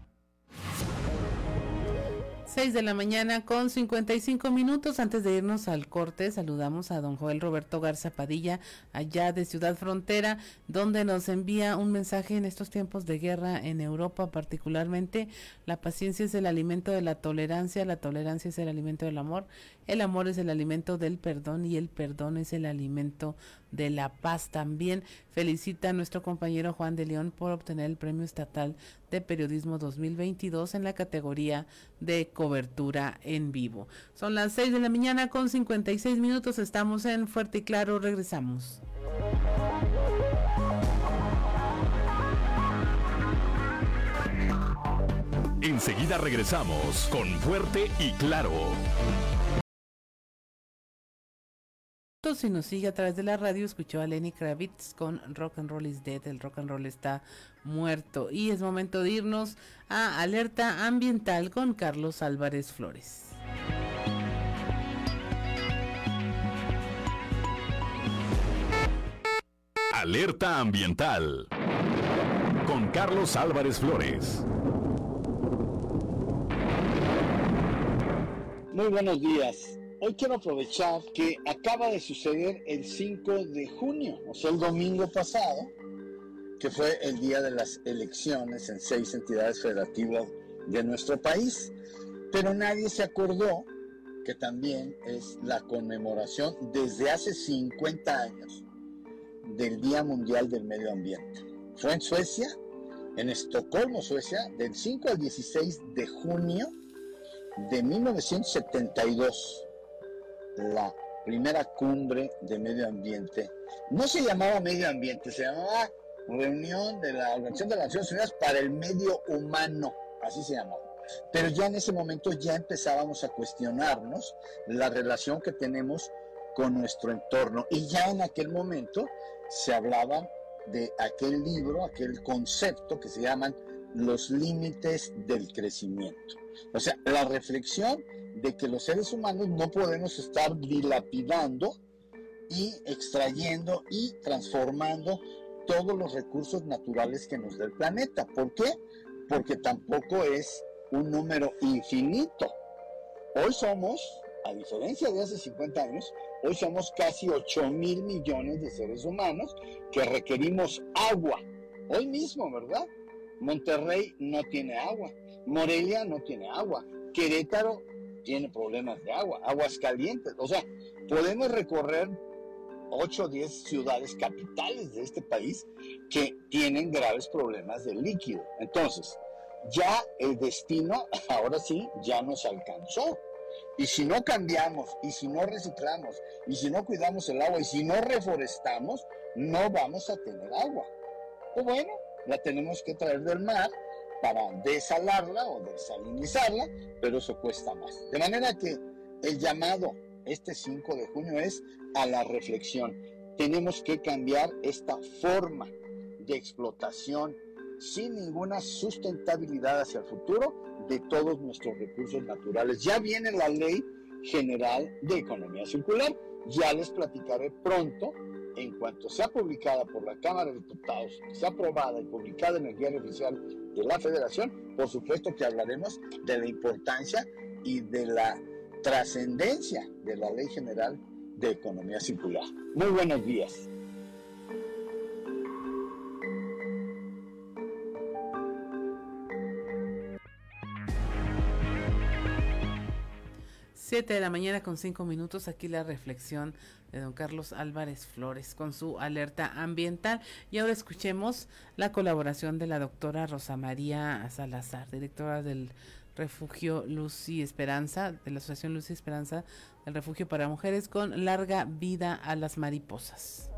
6 de la mañana con 55 minutos. Antes de irnos al corte, saludamos a don Joel Roberto Garza Padilla, allá de Ciudad Frontera, donde nos envía un mensaje en estos tiempos de guerra en Europa, particularmente. La paciencia es el alimento de la tolerancia, la tolerancia es el alimento del amor, el amor es el alimento del perdón y el perdón es el alimento de la paz. También felicita a nuestro compañero Juan de León por obtener el premio estatal de Periodismo 2022 en la categoría de cobertura en vivo. Son las 6 de la mañana con 56 minutos, estamos en Fuerte y Claro, regresamos. Enseguida regresamos con Fuerte y Claro. Si nos sigue a través de la radio, escuchó a Lenny Kravitz con Rock and Roll is Dead, el rock and roll está muerto. Y es momento de irnos a Alerta Ambiental con Carlos Álvarez Flores. Alerta Ambiental con Carlos Álvarez Flores. Muy buenos días. Hoy quiero aprovechar que acaba de suceder el 5 de junio, o sea, el domingo pasado, que fue el día de las elecciones en seis entidades federativas de nuestro país. Pero nadie se acordó que también es la conmemoración desde hace 50 años del Día Mundial del Medio Ambiente. Fue en Suecia, en Estocolmo, Suecia, del 5 al 16 de junio de 1972, la primera cumbre de medio ambiente, no se llamaba medio ambiente, se llamaba Reunión de la Organización de las Naciones Unidas para el Medio Humano, así se llamaba. Pero ya en ese momento ya empezábamos a cuestionarnos la relación que tenemos con nuestro entorno. Y ya en aquel momento se hablaba de aquel libro, aquel concepto que se llaman los límites del crecimiento. O sea, la reflexión de que los seres humanos no podemos estar dilapidando y extrayendo y transformando todos los recursos naturales que nos da el planeta. ¿Por qué? Porque tampoco es un número infinito. Hoy somos, a diferencia de hace 50 años, hoy somos casi 8 mil millones de seres humanos que requerimos agua. Hoy mismo, ¿verdad? Monterrey no tiene agua, Morelia no tiene agua, Querétaro tiene problemas de agua, aguas calientes. O sea, podemos recorrer 8 o 10 ciudades capitales de este país que tienen graves problemas de líquido. Entonces, ya el destino, ahora sí, ya nos alcanzó. Y si no cambiamos, y si no reciclamos, y si no cuidamos el agua, y si no reforestamos, no vamos a tener agua. Pues bueno, la tenemos que traer del mar para desalarla o desalinizarla, pero eso cuesta más. De manera que el llamado este 5 de junio es a la reflexión. Tenemos que cambiar esta forma de explotación sin ninguna sustentabilidad hacia el futuro de todos nuestros recursos naturales. Ya viene la ley general de economía circular, ya les platicaré pronto en cuanto sea publicada por la Cámara de Diputados, sea aprobada y publicada en el diario oficial de la Federación, por supuesto que hablaremos de la importancia y de la trascendencia de la Ley General de Economía Circular. Muy buenos días. 7 de la mañana con 5 minutos. Aquí la reflexión de don Carlos Álvarez Flores con su alerta ambiental. Y ahora escuchemos la colaboración de la doctora Rosa María Salazar, directora del Refugio Luz y Esperanza, de la Asociación Luz y Esperanza del Refugio para Mujeres, con larga vida a las mariposas.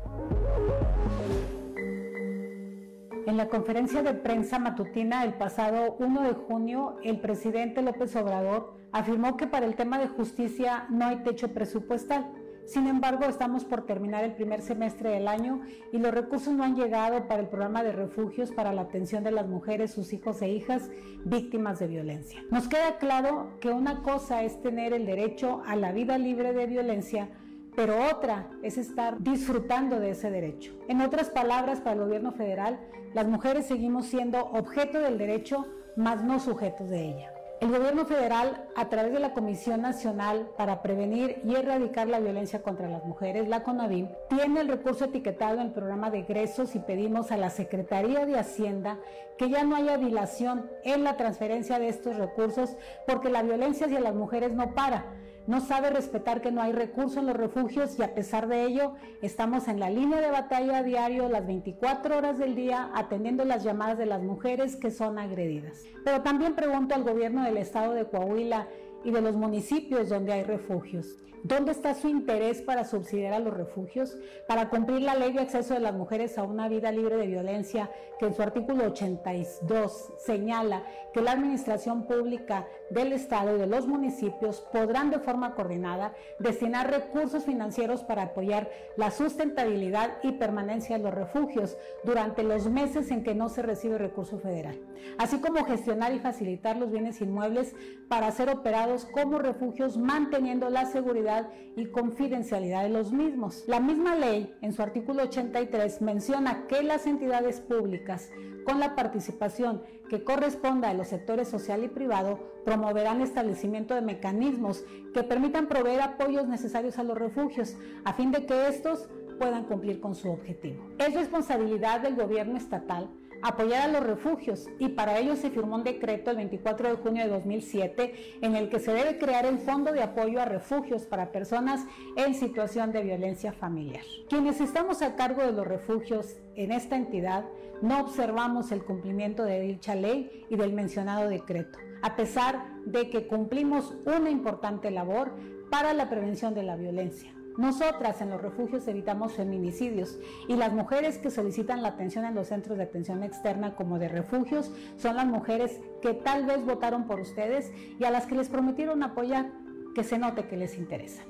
En la conferencia de prensa matutina el pasado 1 de junio, el presidente López Obrador afirmó que para el tema de justicia no hay techo presupuestal. Sin embargo, estamos por terminar el primer semestre del año y los recursos no han llegado para el programa de refugios para la atención de las mujeres, sus hijos e hijas víctimas de violencia. Nos queda claro que una cosa es tener el derecho a la vida libre de violencia, pero otra es estar disfrutando de ese derecho. En otras palabras, para el gobierno federal, las mujeres seguimos siendo objeto del derecho, más no sujetos de ella. El gobierno federal, a través de la Comisión Nacional para Prevenir y Erradicar la Violencia contra las Mujeres, la CONAVIM, tiene el recurso etiquetado en el programa de egresos y pedimos a la Secretaría de Hacienda que ya no haya dilación en la transferencia de estos recursos porque la violencia hacia las mujeres no para no sabe respetar que no hay recursos en los refugios y a pesar de ello estamos en la línea de batalla a diario las 24 horas del día atendiendo las llamadas de las mujeres que son agredidas. Pero también pregunto al gobierno del estado de Coahuila y de los municipios donde hay refugios. ¿Dónde está su interés para subsidiar a los refugios? Para cumplir la ley de acceso de las mujeres a una vida libre de violencia, que en su artículo 82 señala que la administración pública del Estado y de los municipios podrán de forma coordinada destinar recursos financieros para apoyar la sustentabilidad y permanencia de los refugios durante los meses en que no se recibe recurso federal, así como gestionar y facilitar los bienes inmuebles para ser operados como refugios manteniendo la seguridad y confidencialidad de los mismos. La misma ley, en su artículo 83, menciona que las entidades públicas, con la participación que corresponda a los sectores social y privado, promoverán establecimiento de mecanismos que permitan proveer apoyos necesarios a los refugios, a fin de que estos puedan cumplir con su objetivo. Es responsabilidad del gobierno estatal apoyar a los refugios y para ello se firmó un decreto el 24 de junio de 2007 en el que se debe crear el Fondo de Apoyo a Refugios para personas en situación de violencia familiar. Quienes estamos a cargo de los refugios en esta entidad no observamos el cumplimiento de dicha ley y del mencionado decreto, a pesar de que cumplimos una importante labor para la prevención de la violencia. Nosotras en los refugios evitamos feminicidios y las mujeres que solicitan la atención en los centros de atención externa como de refugios son las mujeres que tal vez votaron por ustedes y a las que les prometieron apoyar, que se note que les interesa.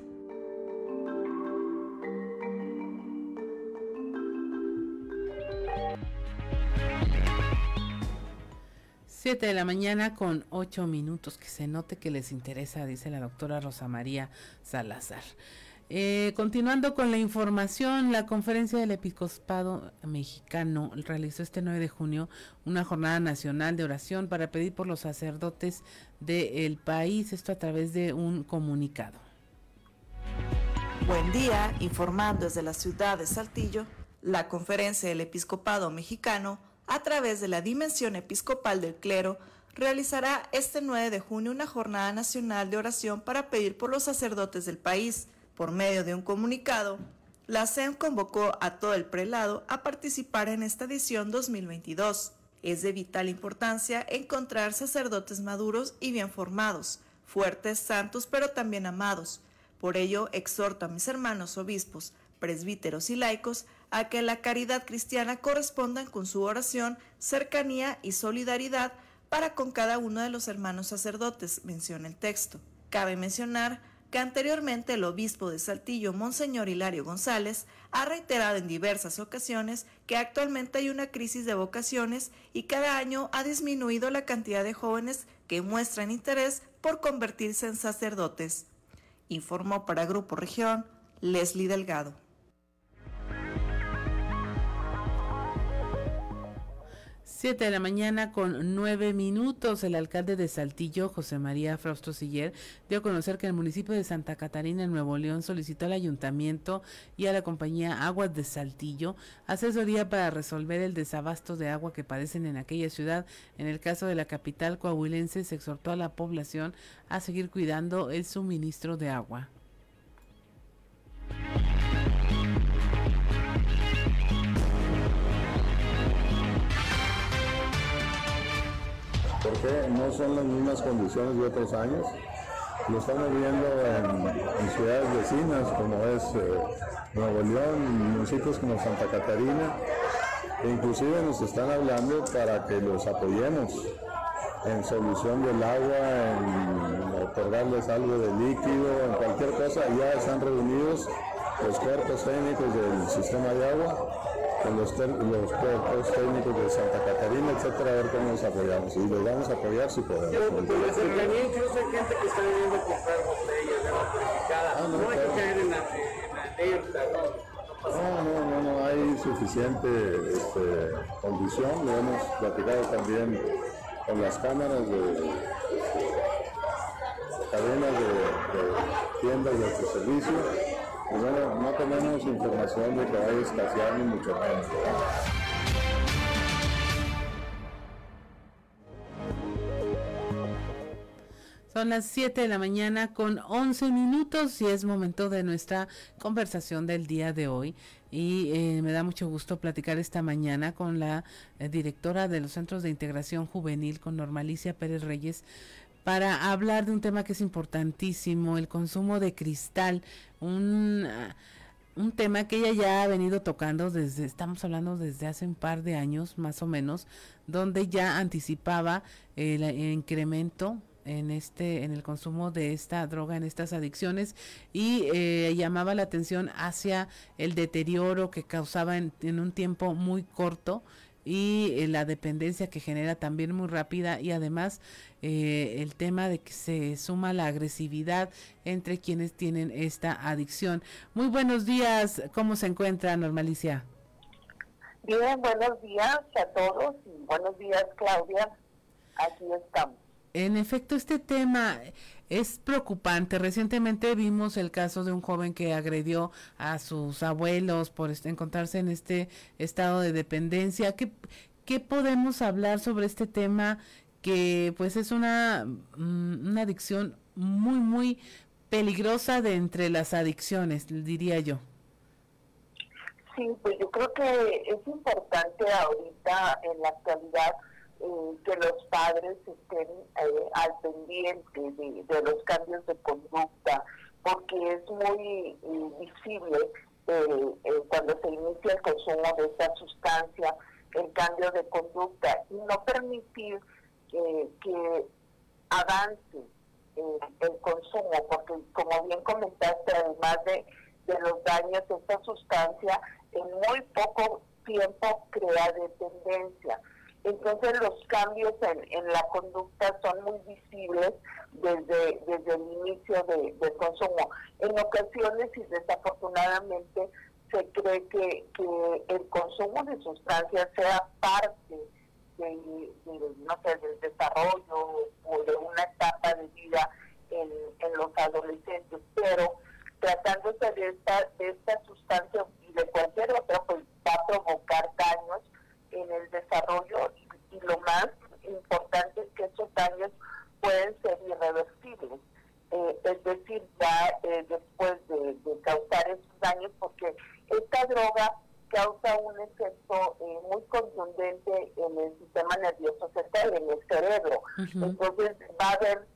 Siete de la mañana con ocho minutos, que se note que les interesa, dice la doctora Rosa María Salazar. Eh, continuando con la información, la conferencia del episcopado mexicano realizó este 9 de junio una jornada nacional de oración para pedir por los sacerdotes del país, esto a través de un comunicado. Buen día, informando desde la ciudad de Saltillo, la conferencia del episcopado mexicano, a través de la dimensión episcopal del clero, realizará este 9 de junio una jornada nacional de oración para pedir por los sacerdotes del país por medio de un comunicado, la SEM convocó a todo el prelado a participar en esta edición 2022. Es de vital importancia encontrar sacerdotes maduros y bien formados, fuertes, santos, pero también amados. Por ello, exhorto a mis hermanos obispos, presbíteros y laicos a que la caridad cristiana correspondan con su oración, cercanía y solidaridad para con cada uno de los hermanos sacerdotes, menciona el texto. Cabe mencionar que anteriormente el obispo de Saltillo, Monseñor Hilario González, ha reiterado en diversas ocasiones que actualmente hay una crisis de vocaciones y cada año ha disminuido la cantidad de jóvenes que muestran interés por convertirse en sacerdotes. Informó para Grupo Región Leslie Delgado. 7 de la mañana con 9 minutos, el alcalde de Saltillo, José María Frausto Siller, dio a conocer que el municipio de Santa Catarina, en Nuevo León, solicitó al ayuntamiento y a la compañía Aguas de Saltillo asesoría para resolver el desabasto de agua que padecen en aquella ciudad. En el caso de la capital coahuilense, se exhortó a la población a seguir cuidando el suministro de agua. Porque no son las mismas condiciones de otros años. Lo estamos viendo en, ciudades vecinas como es eh, Nuevo León, municipios como Santa Catarina, e inclusive nos están hablando para que los apoyemos en solución del agua, en otorgarles algo de líquido, en cualquier cosa. Ya están reunidos los cuerpos técnicos del sistema de agua con los, los cuerpos técnicos de Santa Catarina, etcétera, a ver cómo nos apoyamos. Y los vamos a apoyar si podemos. Pero con la cercanía incluso hay gente que está viviendo a comprar botellas de agua purificada. Ah, no, no hay que caer en la, alerta, ¿no? No, no, no, no, hay suficiente este, condición. Lo hemos platicado también con las cámaras de, cadenas de, de tiendas de autoservicio pues bueno, no tenemos información de que vaya a escasear ni mucho menos. Son las 7 de la mañana con 11 minutos y es momento de nuestra conversación del día de hoy. Y eh, me da mucho gusto platicar esta mañana con la eh, directora de los Centros de Integración Juvenil, con Normalicia Pérez Reyes, para hablar de un tema que es importantísimo, el consumo de cristal, un, ah, un tema que ella ya ha venido tocando desde, estamos hablando desde hace un par de años más o menos, donde ya anticipaba el incremento en este en el consumo de esta droga en estas adicciones y eh, llamaba la atención hacia el deterioro que causaba en, un tiempo muy corto y eh, la dependencia que genera también muy rápida y además eh, el tema de que se suma la agresividad entre quienes tienen esta adicción. Muy buenos días, ¿cómo se encuentra Normalicia? Bien, buenos días a todos y buenos días Claudia, aquí estamos. En efecto, este tema es preocupante. Recientemente vimos el caso de un joven que agredió a sus abuelos por encontrarse en este estado de dependencia. ¿Qué, qué podemos hablar sobre este tema que pues es una, mm, una adicción muy, muy peligrosa de entre las adicciones, diría yo? Sí, pues yo creo que es importante ahorita en la actualidad eh, que los padres estén eh, al pendiente de, los cambios de conducta, porque es muy eh, visible cuando se inicia el consumo de esta sustancia, el cambio de conducta, y no permitir que avance el consumo, porque como bien comentaste, además de, de los daños de esta sustancia, en muy poco tiempo crea dependencia. Entonces los cambios en, la conducta son muy visibles desde, desde el inicio de, del consumo. En ocasiones y desafortunadamente se cree que, el consumo de sustancias sea parte de, no sé, del desarrollo o de una etapa de vida en, los adolescentes, pero tratándose de esta, de esta sustancia y de cualquier otra, pues va a provocar daños en el desarrollo y, lo más importante es que esos daños pueden ser irreversibles. Eh, es decir, ya eh, después de, causar esos daños, porque esta droga causa un efecto eh, muy contundente en el sistema nervioso central, en el cerebro. Entonces va a haber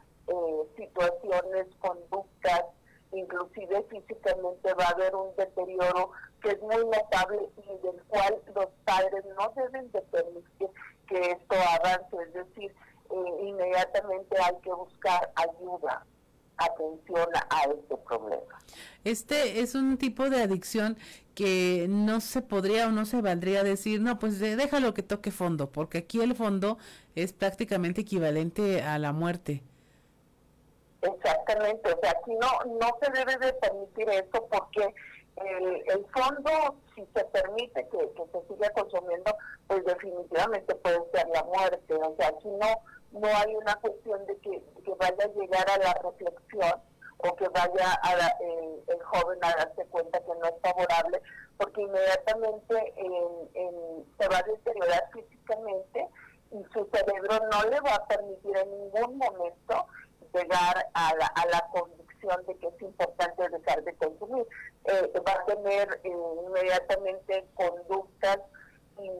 situaciones, conductas, inclusive físicamente va a haber un deterioro que es muy notable y del cual los padres no deben de permitir que esto avance, es decir, eh, inmediatamente hay que buscar ayuda, atención a este problema. Este es un tipo de adicción que no se podría o no se valdría decir, no, pues déjalo que toque fondo, porque aquí el fondo es prácticamente equivalente a la muerte. Exactamente, o sea, aquí no, no se debe de permitir esto porque el, fondo, si se permite que, se siga consumiendo, pues definitivamente puede ser la muerte. O sea, aquí no, no hay una cuestión de que, vaya a llegar a la reflexión o que vaya a el, joven a darse cuenta que no es favorable, porque inmediatamente se va a deteriorar físicamente y su cerebro no le va a permitir en ningún momento llegar a la, a la de que es importante dejar de consumir. Eh, va a tener eh, inmediatamente conductas y,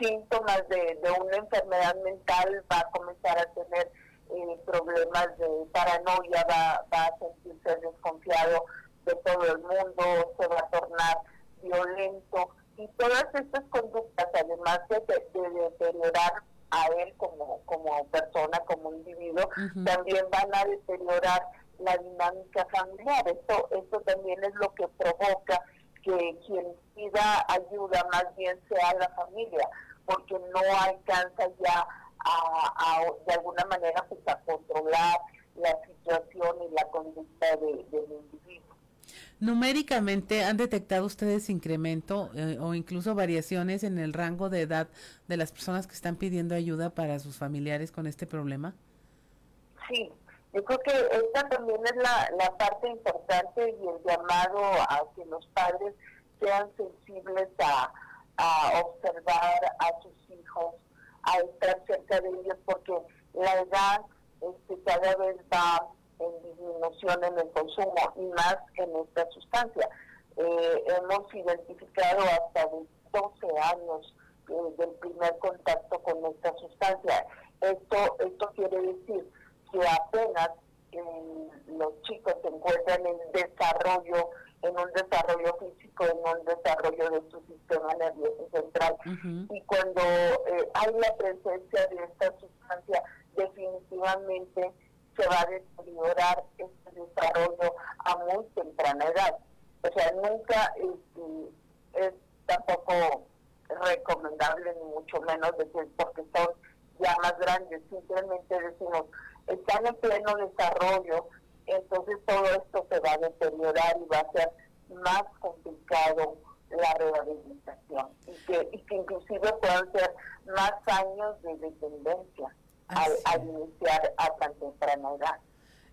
síntomas de, una enfermedad mental, va a comenzar a tener eh, problemas de paranoia, va, va a sentirse desconfiado de todo el mundo, se va a tornar violento y todas estas conductas, además de, de deteriorar a él como, como persona, como individuo, también van a deteriorar la dinámica familiar. Esto, esto también es lo que provoca que quien pida ayuda más bien sea la familia, porque no alcanza ya a, de alguna manera pues, a controlar la situación y la conducta de, del individuo. Numéricamente, ¿han detectado ustedes incremento eh, o incluso variaciones en el rango de edad de las personas que están pidiendo ayuda para sus familiares con este problema? Sí, yo creo que esta también es la, la parte importante y el llamado a que los padres sean sensibles a, a observar a sus hijos, a estar cerca de ellos, porque la edad este, cada vez va en disminución en el consumo y más en esta sustancia. Eh, hemos identificado hasta de 12 años eh, del primer contacto con esta sustancia. Esto, esto quiere decir que apenas eh, los chicos se encuentran en desarrollo, en un desarrollo físico, en un desarrollo de su sistema nervioso central. Y cuando hay la presencia de esta sustancia, definitivamente se va a deteriorar este desarrollo a muy temprana edad. O sea, nunca este, es tampoco recomendable, ni mucho menos decir porque son ya más grandes. Simplemente decimos, están en pleno desarrollo, entonces todo esto se va a deteriorar y va a ser más complicado la rehabilitación y que, y que inclusive puedan ser más años de dependencia al, al, iniciar a tan temprana edad.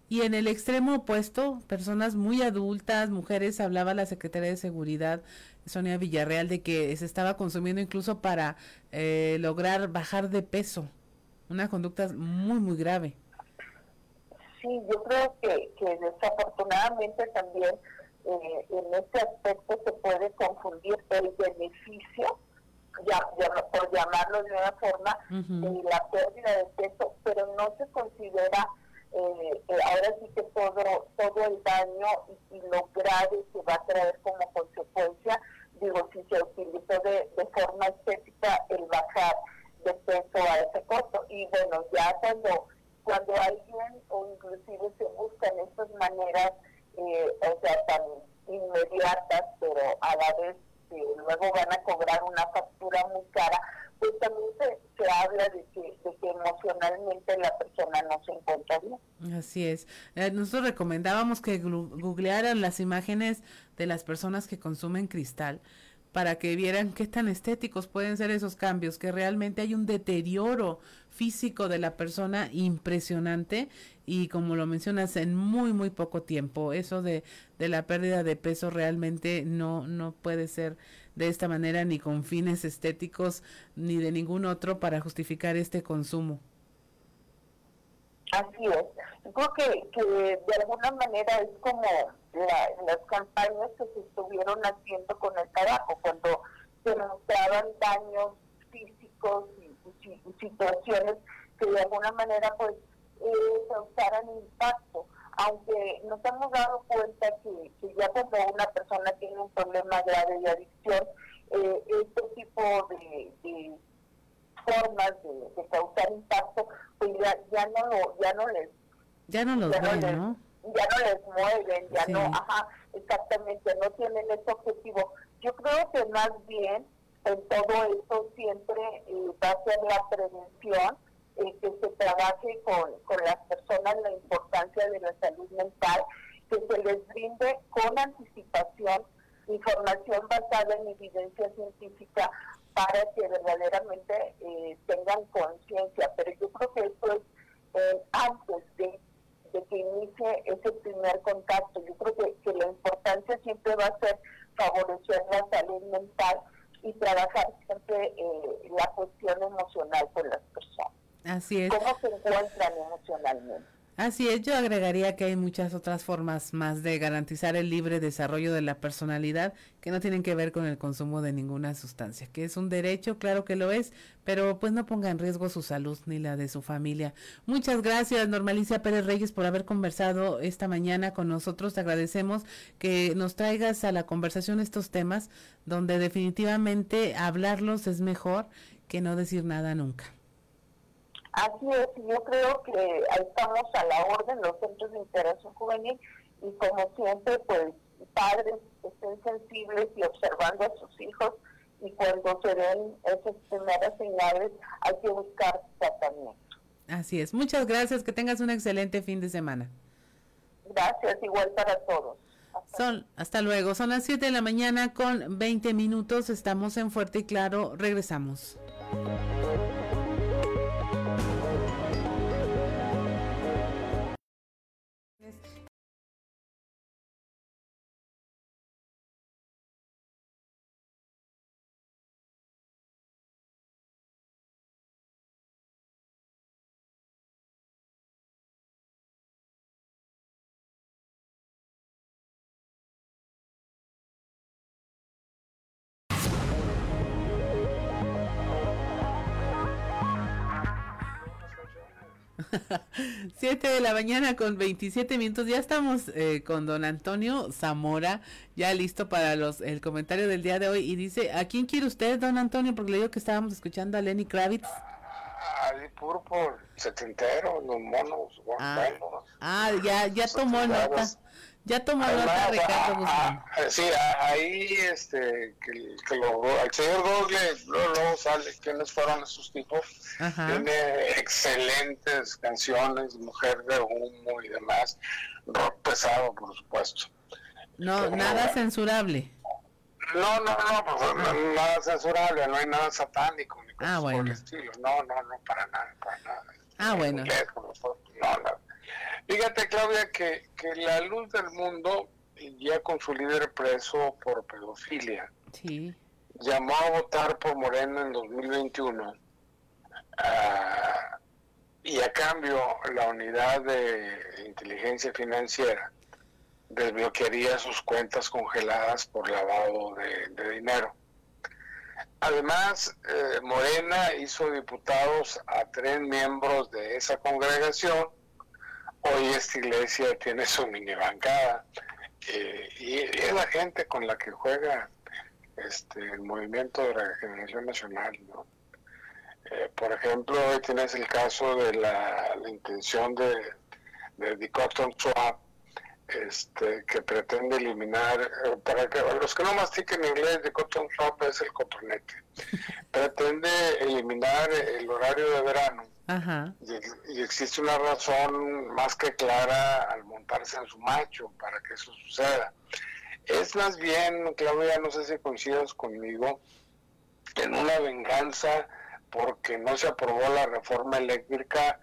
Y en el extremo opuesto, personas muy adultas, mujeres, hablaba la Secretaría de Seguridad, Sonia Villarreal, de que se estaba consumiendo incluso para eh, lograr bajar de peso. Una conducta muy, muy grave. Sí, yo creo que, que desafortunadamente también eh, en este aspecto se puede confundir el beneficio, ya, por llamarlo de una forma, de la pérdida de peso, pero no se considera eh, eh, ahora sí que todo, todo el daño y, lo grave que va a traer como consecuencia, digo, si se utilizó de, de forma estética el bajar de peso a ese costo. Y bueno, ya cuando, cuando alguien o inclusive se buscan estas maneras, eh, o sea, tan inmediatas, pero a la vez que luego van a cobrar una factura muy cara, pues también se, habla de que, de que, emocionalmente la persona no se encuentra bien. Así es. Eh, nosotros recomendábamos que googlearan las imágenes de las personas que consumen cristal para que vieran qué tan estéticos pueden ser esos cambios, que realmente hay un deterioro físico de la persona impresionante y como lo mencionas en muy muy poco tiempo eso de, de la pérdida de peso realmente no no puede ser de esta manera ni con fines estéticos ni de ningún otro para justificar este consumo. Así es. creo que, que de alguna manera es como las campañas que se estuvieron haciendo con el tabaco, cuando se mostraban daños físicos y, situaciones que de alguna manera pues eh, causaran impacto aunque nos hemos dado cuenta que, ya cuando una persona tiene un problema grave de adicción, eh, este tipo de, formas de, causar impacto, pues ya, ya no lo, ya no les ya no los ven, ¿no? Ya no les mueven, ya no, ajá, exactamente, no tienen ese objetivo. Yo creo que más bien en todo esto siempre eh, va a ser la prevención, eh, que se trabaje con, con las personas la importancia de la salud mental, que se les brinde con anticipación información basada en evidencia científica para que verdaderamente eh, tengan conciencia. Pero yo creo que esto es eh, antes de, de, que inicie ese primer contacto. Yo creo que, que la importancia siempre va a ser favorecer la salud mental y trabajar siempre la cuestión emocional con las personas. Así es. ¿Cómo se encuentran emocionalmente? Así es, yo agregaría que hay muchas otras formas más de garantizar el libre desarrollo de la personalidad que no tienen que ver con el consumo de ninguna sustancia, que es un derecho, claro que lo es, pero pues no ponga en riesgo su salud ni la de su familia. Muchas gracias, Normalicia Pérez Reyes, por haber conversado esta mañana con nosotros. Te agradecemos que nos traigas a la conversación estos temas donde definitivamente hablarlos es mejor que no decir nada nunca. Así es, yo creo que ahí estamos a la orden los centros de interacción juvenil y como siempre, pues padres estén sensibles y observando a sus hijos y cuando se den esas primeras señales hay que buscar tratamiento. Así es, muchas gracias, que tengas un excelente fin de semana. Gracias, igual para todos. Son, hasta luego, son las 7 de la mañana con 20 minutos, estamos en Fuerte y Claro, regresamos. 7 de la mañana con 27 minutos. Ya estamos eh, con don Antonio Zamora, ya listo para los el comentario del día de hoy. Y dice, ¿a quién quiere usted, don Antonio? Porque le digo que estábamos escuchando a Lenny Kravitz. Ali Purple, setentero, los monos, ah, ah, ya, ya tomó nota. Ya tomó nota Ricardo Guzmán. Ah, sí, ahí este, que, que lo, el señor Google luego, sale quiénes fueron esos tipos. Tiene excelentes canciones, Mujer de Humo y demás. Rock pesado, por supuesto. No, nada censurable. No, no, no, pues, nada censurable, no hay nada satánico ni ah, bueno. por estilo. No, no, no, para nada, para nada. Ah, bueno. No, no. Fíjate, Claudia, que, que la luz del mundo, ya con su líder preso por pedofilia, llamó a votar por Morena en 2021 ah, y a cambio la unidad de inteligencia financiera desbloquearía sus cuentas congeladas por lavado de, dinero. Además, eh, Morena hizo diputados a tres miembros de esa congregación Hoy esta iglesia tiene su mini bancada eh, y, es la gente con la que juega este, el movimiento de regeneración nacional. ¿no? Eh, por ejemplo, hoy tienes el caso de la, intención de, de Cotton Swap, este, que pretende eliminar, eh, para que los que no mastiquen inglés, de Cotton es el cotonete, pretende eliminar el horario de verano y, existe una razón más que clara al montarse en su macho para que eso suceda. Es más bien, Claudia, no sé si coincidas conmigo, en una venganza porque no se aprobó la reforma eléctrica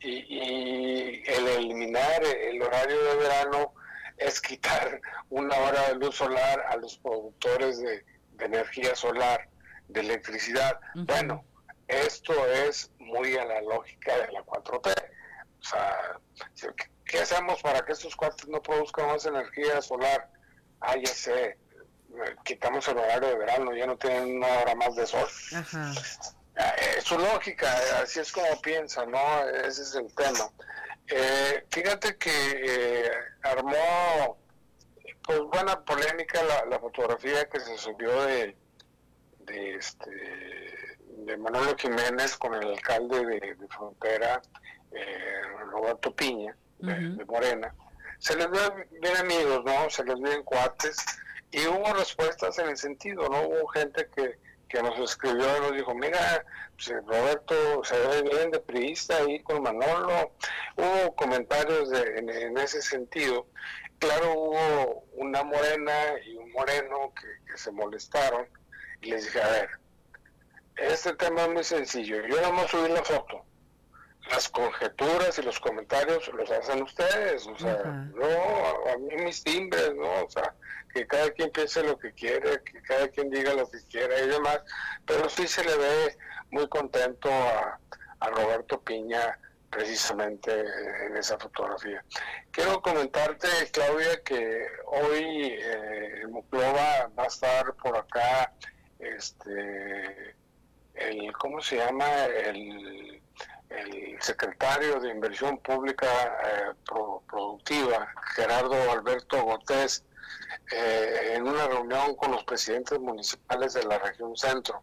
y, el eliminar el horario de verano es quitar una hora de luz solar a los productores de, energía solar, de electricidad. Bueno, esto es muy a la lógica de la 4T. O sea, ¿qué hacemos para que estos cuartos no produzcan más energía solar? Ah, ya sé, quitamos el horario de verano, ya no tienen una hora más de sol. Ajá. Ah, es su lógica, así es como piensa, ¿no? Ese es el tema. Eh, fíjate que eh, armó, pues buena polémica la, la, fotografía que se subió de, de este de Manolo Jiménez con el alcalde de, Frontera, eh, Roberto Piña, de, Morena. Se les ve bien amigos, ¿no? Se les ven cuates y hubo respuestas en el sentido, ¿no? Hubo gente que, que nos escribió y nos dijo, mira, pues, eh, Roberto se ve bien de priista ahí con Manolo. Hubo comentarios de, en, ese sentido. Claro, hubo una morena y un moreno que, que se molestaron y les dije, a ver, este tema es muy sencillo. Yo no voy a subir la foto. Las conjeturas y los comentarios los hacen ustedes. O sea, no, a mí mis timbres, ¿no? O sea, que cada quien piense lo que quiere, que cada quien diga lo que quiera y demás. Pero sí se le ve muy contento a, Roberto Piña precisamente en esa fotografía. Quiero comentarte, Claudia, que hoy eh, Muclova va a estar por acá este, el ¿cómo se llama? El, secretario de Inversión Pública eh, Productiva, Gerardo Alberto Gotés, eh, en una reunión con los presidentes municipales de la región centro.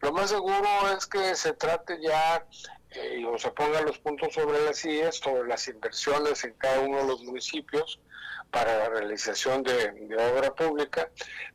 Lo más seguro es que se trate ya eh, o se pongan los puntos sobre las IES, sobre las inversiones en cada uno de los municipios, para la realización de, obra pública,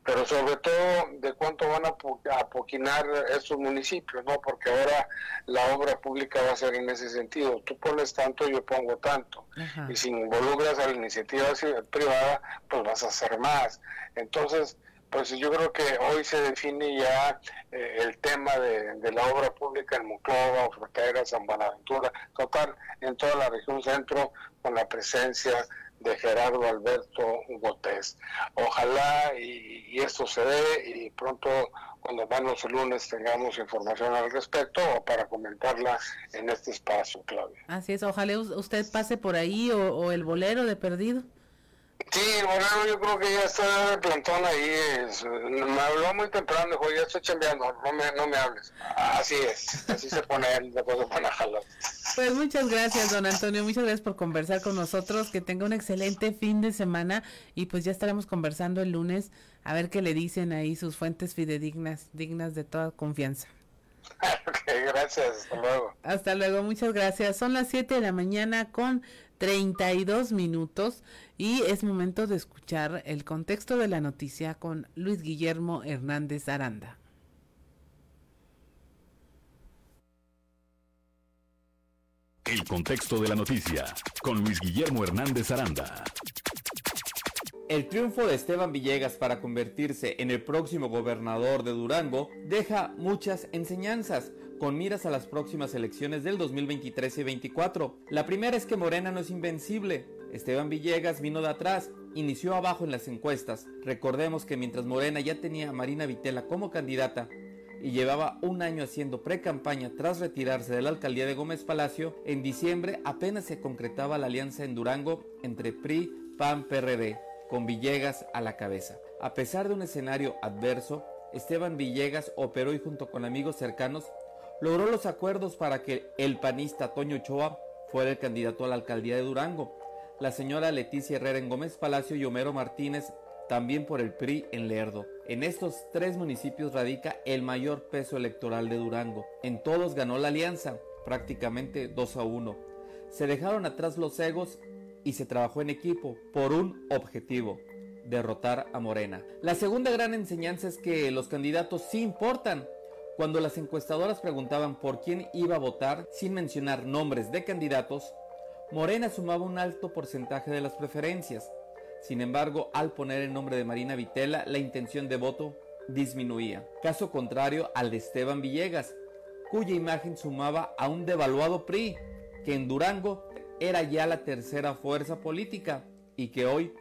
pero sobre todo de cuánto van a, apoquinar estos municipios, ¿no? Porque ahora la obra pública va a ser en ese sentido. Tú pones tanto, yo pongo tanto. Y si involucras a la iniciativa privada, pues vas a hacer más. Entonces, pues yo creo que hoy se define ya eh, el tema de, la obra pública en Muclova, Frontera, San Buenaventura, total, en toda la región centro, con la presencia de Gerardo Alberto Botés. Ojalá y, esto se dé y pronto cuando vamos el lunes tengamos información al respecto o para comentarla en este espacio, Claudia. Así es, ojalá usted pase por ahí o, el bolero de perdido. Sí, el bolero yo creo que ya está de plantón ahí. me habló muy temprano, dijo, ya estoy chambeando, no me, no me hables. Así es, así se pone él, después se pone a jalar. Pues muchas gracias, don Antonio. Muchas gracias por conversar con nosotros. Que tenga un excelente fin de semana y pues ya estaremos conversando el lunes a ver qué le dicen ahí sus fuentes fidedignas, dignas de toda confianza. ok, gracias. Hasta luego. Hasta luego, muchas gracias. Son las 7 de la mañana con 32 minutos y es momento de escuchar el contexto de la noticia con Luis Guillermo Hernández Aranda. El contexto de la noticia con Luis Guillermo Hernández Aranda. El triunfo de Esteban Villegas para convertirse en el próximo gobernador de Durango deja muchas enseñanzas con miras a las próximas elecciones del 2023 y 2024. La primera es que Morena no es invencible. Esteban Villegas vino de atrás, inició abajo en las encuestas. Recordemos que mientras Morena ya tenía a Marina Vitela como candidata, y llevaba un año haciendo pre-campaña tras retirarse de la alcaldía de Gómez Palacio, en diciembre apenas se concretaba la alianza en Durango entre PRI, PAN, PRD, con Villegas a la cabeza. A pesar de un escenario adverso, Esteban Villegas operó y junto con amigos cercanos logró los acuerdos para que el panista Toño Ochoa fuera el candidato a la alcaldía de Durango, la señora Leticia Herrera en Gómez Palacio y Homero Martínez también por el PRI en Lerdo. En estos tres municipios radica el mayor peso electoral de Durango. En todos ganó la alianza, prácticamente 2 a 1. Se dejaron atrás los egos y se trabajó en equipo por un objetivo, derrotar a Morena. La segunda gran enseñanza es que los candidatos sí importan. Cuando las encuestadoras preguntaban por quién iba a votar sin mencionar nombres de candidatos, Morena sumaba un alto porcentaje de las preferencias. Sin embargo, al poner el nombre de Marina Vitela, la intención de voto disminuía. Caso contrario al de Esteban Villegas, cuya imagen sumaba a un devaluado PRI, que en Durango era ya la tercera fuerza política y que hoy,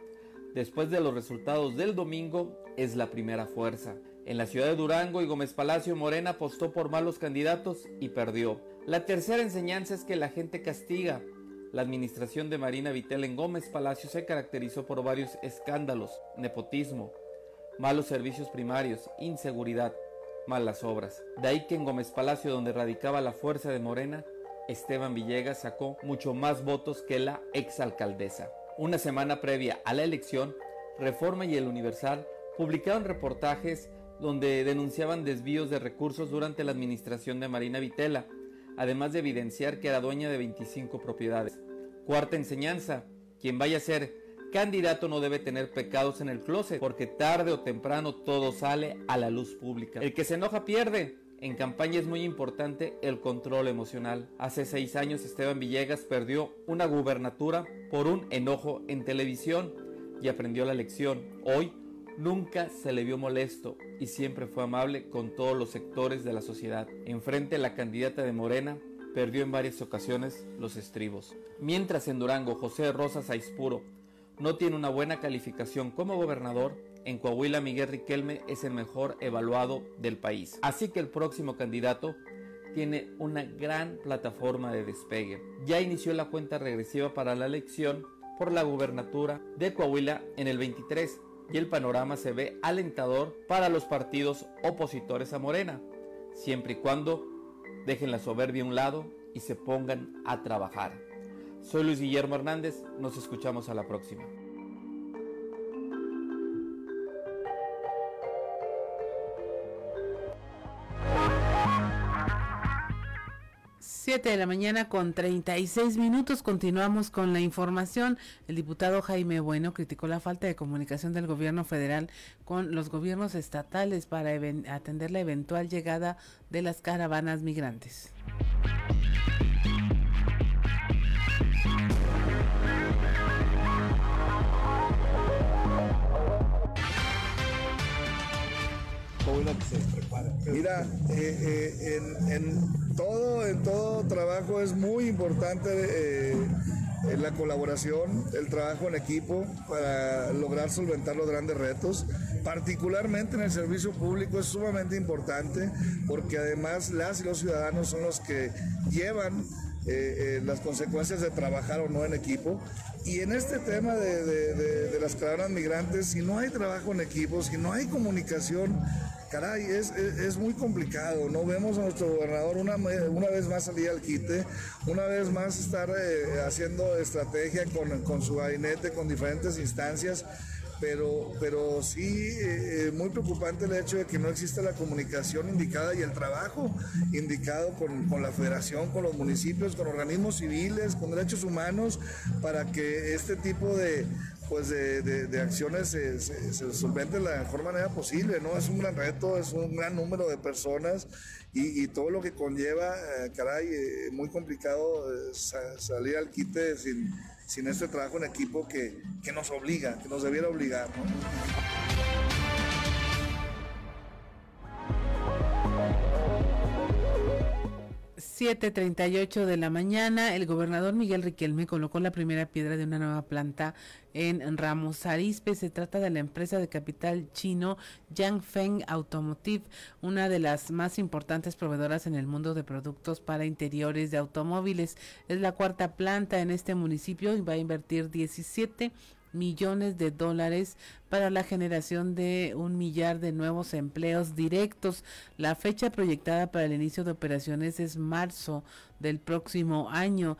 después de los resultados del domingo, es la primera fuerza. En la ciudad de Durango y Gómez Palacio Morena apostó por malos candidatos y perdió. La tercera enseñanza es que la gente castiga, la administración de Marina Vitel en Gómez Palacio se caracterizó por varios escándalos, nepotismo, malos servicios primarios, inseguridad, malas obras. De ahí que en Gómez Palacio, donde radicaba la fuerza de Morena, Esteban Villegas sacó mucho más votos que la exalcaldesa. Una semana previa a la elección, Reforma y El Universal publicaron reportajes donde denunciaban desvíos de recursos durante la administración de Marina Vitela, además de evidenciar que era dueña de 25 propiedades. Cuarta enseñanza, quien vaya a ser candidato no debe tener pecados en el closet, porque tarde o temprano todo sale a la luz pública. El que se enoja pierde. En campaña es muy importante el control emocional. Hace seis años Esteban Villegas perdió una gubernatura por un enojo en televisión y aprendió la lección. Hoy nunca se le vio molesto y siempre fue amable con todos los sectores de la sociedad. Enfrente a la candidata de Morena, perdió en varias ocasiones los estribos. Mientras en Durango José Rosas Aispuro no tiene una buena calificación como gobernador, en Coahuila Miguel Riquelme es el mejor evaluado del país. Así que el próximo candidato tiene una gran plataforma de despegue. Ya inició la cuenta regresiva para la elección por la gubernatura de Coahuila en el 23 y el panorama se ve alentador para los partidos opositores a Morena, siempre y cuando dejen la soberbia a un lado y se pongan a trabajar. Soy Luis Guillermo Hernández, nos escuchamos a la próxima. 7 de la mañana con 36 minutos. Continuamos con la información. El diputado Jaime Bueno criticó la falta de comunicación del gobierno federal con los gobiernos estatales para atender la eventual llegada de las caravanas migrantes. Mira, eh, eh, en, todo, en todo trabajo es muy importante eh, la colaboración, el trabajo en equipo para lograr solventar los grandes retos. Particularmente en el servicio público es sumamente importante porque además las y los ciudadanos son los que llevan eh, las consecuencias de trabajar o no en equipo. Y en este tema de, las caravanas migrantes, si no hay trabajo en equipo, si no hay comunicación, caray, es, muy complicado. No vemos a nuestro gobernador una, una vez más salir al quite, una vez más estar haciendo estrategia con, con su gabinete, con diferentes instancias pero, pero sí eh, muy preocupante el hecho de que no exista la comunicación indicada y el trabajo indicado con, con, la federación, con los municipios, con organismos civiles, con derechos humanos, para que este tipo de, pues de, de, acciones se, se, de la mejor manera posible, ¿no? Es un gran reto, es un gran número de personas y, todo lo que conlleva, eh, caray, eh, muy complicado salir al quite sin sin este trabajo en equipo que, que nos obliga, que nos debiera obligar. ¿no? 7.38 de la mañana, el gobernador Miguel Riquelme colocó la primera piedra de una nueva planta en Ramos Arizpe. Se trata de la empresa de capital chino Yangfeng Automotive, una de las más importantes proveedoras en el mundo de productos para interiores de automóviles. Es la cuarta planta en este municipio y va a invertir 17 millones de dólares para la generación de un millar de nuevos empleos directos. La fecha proyectada para el inicio de operaciones es marzo del próximo año.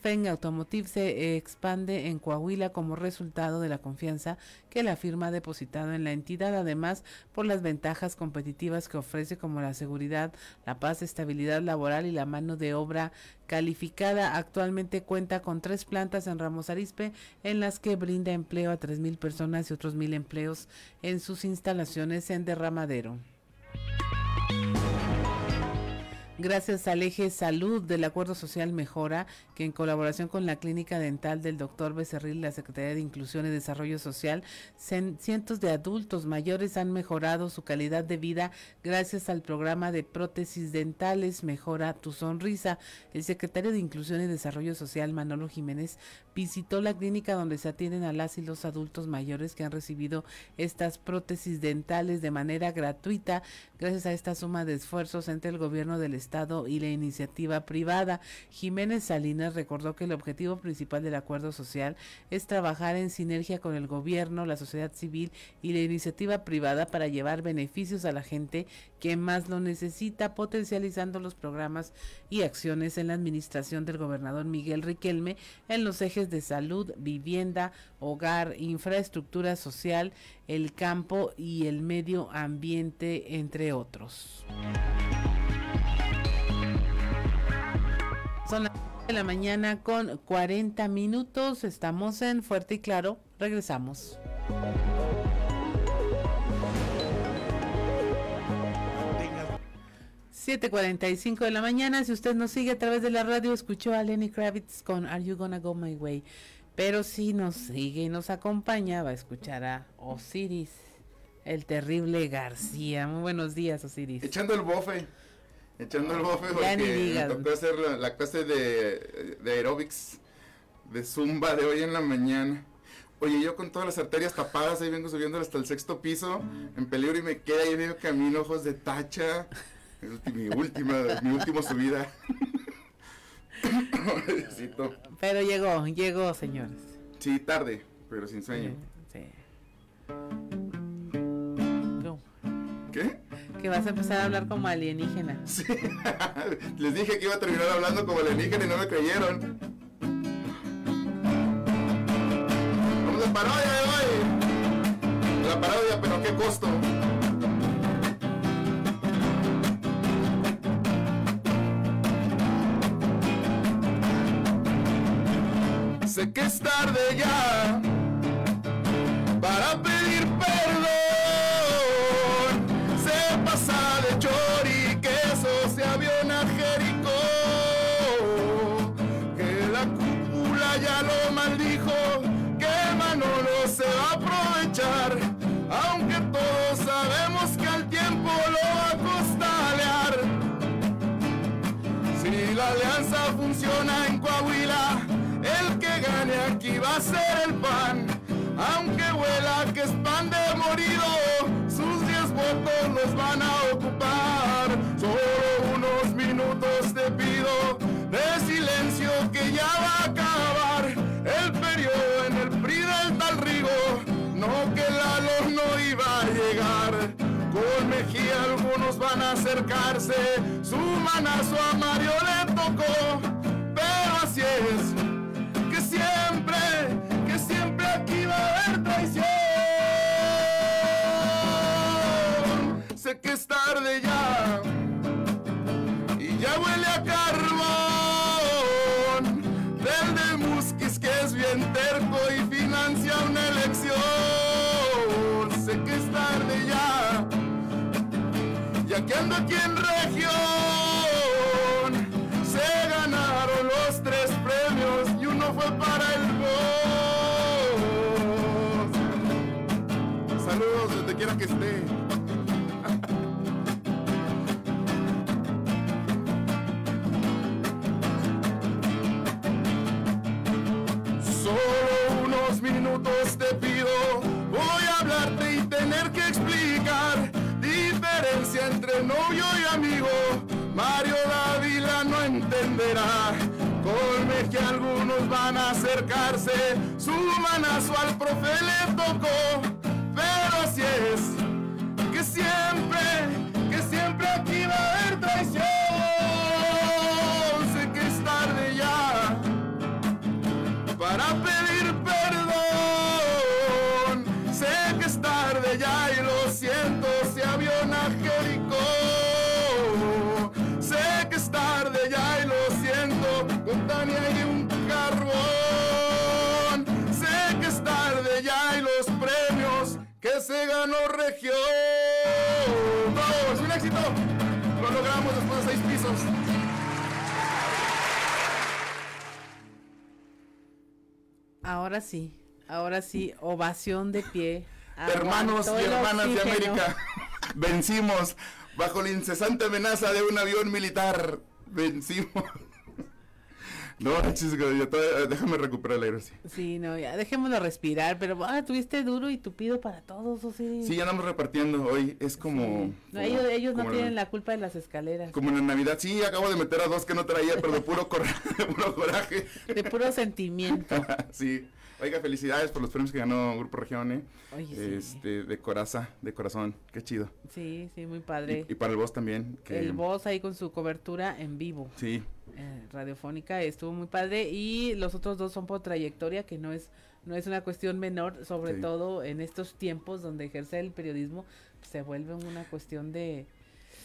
Feng Automotive se expande en Coahuila como resultado de la confianza que la firma ha depositado en la entidad, además por las ventajas competitivas que ofrece como la seguridad, la paz, estabilidad laboral y la mano de obra calificada. Actualmente cuenta con tres plantas en Ramos Arispe en las que brinda empleo a tres mil personas y otros mil empleos en sus instalaciones en Derramadero. Gracias al eje salud del Acuerdo Social Mejora, que en colaboración con la Clínica Dental del Dr. Becerril, la Secretaría de Inclusión y Desarrollo Social, cientos de adultos mayores han mejorado su calidad de vida gracias al programa de prótesis dentales Mejora tu Sonrisa. El secretario de Inclusión y Desarrollo Social, Manolo Jiménez, visitó la clínica donde se atienden a las y los adultos mayores que han recibido estas prótesis dentales de manera gratuita gracias a esta suma de esfuerzos entre el gobierno del Estado y la iniciativa privada. Jiménez Salinas recordó que el objetivo principal del acuerdo social es trabajar en sinergia con el gobierno, la sociedad civil y la iniciativa privada para llevar beneficios a la gente que más lo necesita, potencializando los programas y acciones en la administración del gobernador Miguel Riquelme en los ejes de salud, vivienda, hogar, infraestructura social, el campo y el medio ambiente, entre otros. Son las de la mañana con 40 minutos. Estamos en Fuerte y Claro. Regresamos. 7:45 de la mañana. Si usted nos sigue a través de la radio, escuchó a Lenny Kravitz con Are You Gonna Go My Way. Pero si nos sigue y nos acompaña, va a escuchar a Osiris, el terrible García. Muy buenos días, Osiris. Echando el bofe. Echando el bofe porque me tocó hacer la, clase de, de aerobics, de zumba de hoy en la mañana. Oye, yo con todas las arterias tapadas, ahí vengo subiendo hasta el sexto piso, en peligro y me queda ahí medio camino, ojos de tacha. Mi última, mi última subida. pero llegó, llegó, señores. Sí, tarde, pero sin sueño. Sí. ¿Qué? Que vas a empezar a hablar como alienígena. Sí. Les dije que iba a terminar hablando como alienígena y no me creyeron. Vamos a parodia de hoy. La parodia, pero ¿qué costo? Sé que es tarde ya a acercarse, su manazo a Mario le tocó, pero así es, que siempre, que siempre aquí va a haber traición. Sé que es tarde ya, aquí en región, se ganaron los tres premios y uno fue para el voz. Saludos donde quiera que esté. Solo unos minutos te pido, voy a hablarte y tener que explicar entre novio y amigo. Mario Dávila no entenderá. Colme que algunos van a acercarse. Su manazo al profe le tocó. Región. ¡Vamos! ¡Un éxito! Lo logramos después de seis pisos. Ahora sí, ahora sí, ovación de pie. Hermanos y hermanas de. América, vencimos bajo la incesante amenaza de un avión militar. Vencimos. No, yo todavía- déjame recuperar el aire. Sí, Sí, no, ya dejémoslo respirar, pero ah, tuviste duro y tupido para todos, o sí. Sí, ya andamos repartiendo hoy. Es como. No, ellos ellos no tienen en- la culpa de las escaleras. Como en la Navidad. Sí, acabo de meter a dos que no traía, pero de puro, cor- de puro coraje. De puro sentimiento. sí. Oiga, felicidades por los premios que ganó Grupo Región, ¿eh? Oye, sí. Este, de coraza, de corazón. Qué chido. Sí, sí, muy padre. Y, y para el voz también. Que, El voz ahí con su cobertura en vivo. Sí. Eh, radiofónica estuvo muy padre y los otros dos son por trayectoria que no es no es una cuestión menor sobre Sí. todo en estos tiempos donde ejercer el periodismo se vuelve una cuestión de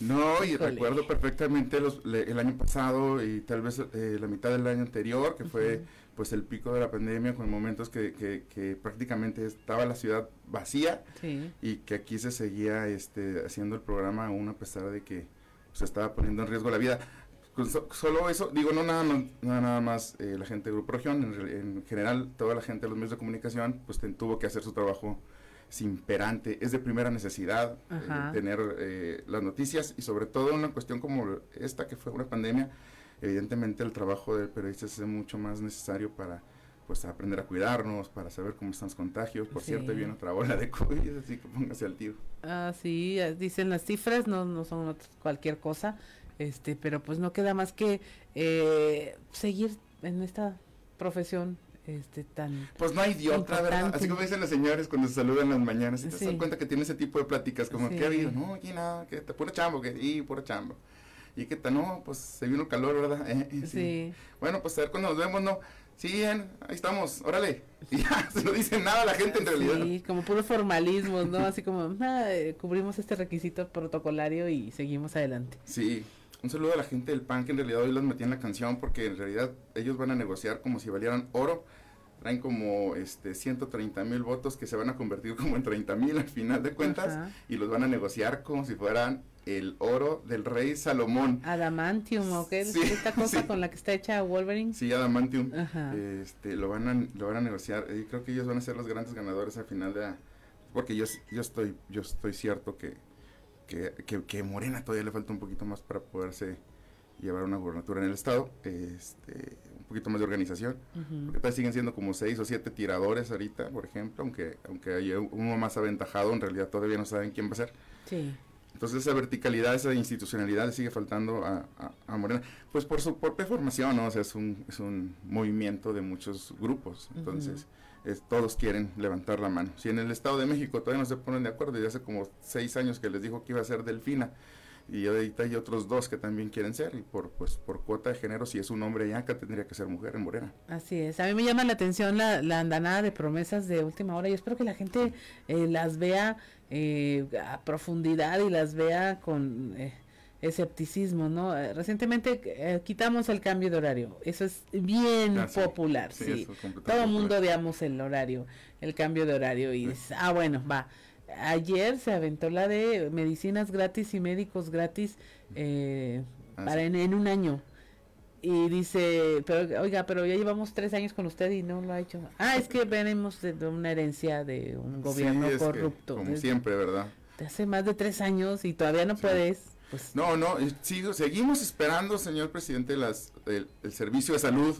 No, y recuerdo perfectamente los, le- el año pasado y tal vez eh, la mitad del año anterior, que fue pues el pico de la pandemia, con momentos que, que, que prácticamente estaba la ciudad vacía Sí. y que aquí se seguía este, haciendo el programa aún a pesar de que se estaba poniendo en riesgo la vida. Con so- solo eso, digo, no nada más, no nada más eh, la gente de Grupo Región, en, en general toda la gente de los medios de comunicación pues ten- tuvo que hacer su trabajo sin perante, es de primera necesidad eh, tener eh, las noticias y sobre todo en una cuestión como esta que fue una pandemia, evidentemente el trabajo del periodista es mucho más necesario para pues aprender a cuidarnos, para saber cómo están los contagios, por cierto, Sí. viene otra ola de COVID, así que póngase al tiro. Ah, sí, eh, dicen las cifras, no, no son cualquier cosa, este, pero pues no queda más que eh, seguir en esta profesión este tan Pues no hay idiota, ¿verdad? importante. Así como dicen los señores cuando se saludan las mañanas, y te Sí. das cuenta que tiene ese tipo de pláticas, como, Sí. ¿qué ha habido? No, aquí nada, que puro chambo, que y puro chambo. Y que tal, no, pues se vino el calor, ¿verdad? Eh, eh, sí. Sí. Bueno, pues a ver cuando nos vemos, ¿no? Sí, bien, ahí estamos, órale. Y ya, se no dice nada a la gente en realidad. Sí, como puro formalismo, ¿no? Así como, "Ah, cubrimos este requisito protocolario y seguimos adelante. Sí, un saludo a la gente del PAN que en realidad hoy los metí en la canción porque en realidad ellos van a negociar como si valieran oro. Traen como este 130 mil votos que se van a convertir como en 30 mil al final de cuentas Ajá. y los van a negociar como si fueran el oro del rey Salomón. Adamantium, ¿o qué Sí, esta cosa sí. con la que está hecha Wolverine? Sí, Adamantium. Ajá. Este, lo van a lo van a negociar. Y creo que ellos van a ser los grandes ganadores al final de la- porque yo yo estoy yo estoy cierto que que, que, que Morena todavía le falta un poquito más para poderse llevar una gubernatura en el estado, este, un poquito más de organización. Ujú. Porque tal siguen siendo como seis o siete tiradores ahorita, por ejemplo, aunque aunque hay uno más aventajado, en realidad todavía no saben quién va a ser. Sí. Entonces esa verticalidad, esa institucionalidad le sigue faltando a, a- a Morena, pues por su propia formación, ¿no? O sea, es un, es un movimiento de muchos grupos. Entonces, todos quieren levantar la mano. Si en el Estado de México todavía no se ponen de acuerdo, ya hace como seis años que les dijo que iba a ser Delfina, y ahorita hay otros dos que también quieren ser y por pues por cuota de género si es un hombre ya que tendría que ser mujer en Morena así es a mí me llama la atención la, la andanada de promesas de última hora y espero que la gente eh, las vea eh, a profundidad y las vea con eh, escepticismo no recientemente quitamos el cambio de horario eso es bien ah, popular sí, todo el mundo odiamos el horario el cambio de horario y ah bueno va ayer se aventó la de medicinas gratis y médicos gratis eh, ah, para en, un año. Y dice, pero oiga, pero ya llevamos tres años con usted y no lo ha hecho. Ah, es que venimos de, una herencia de un gobierno corrupto. como siempre, ¿verdad? De hace más de tres años y todavía no puedes. Pues. No, no, sigo, seguimos esperando, señor presidente, las, el, servicio de salud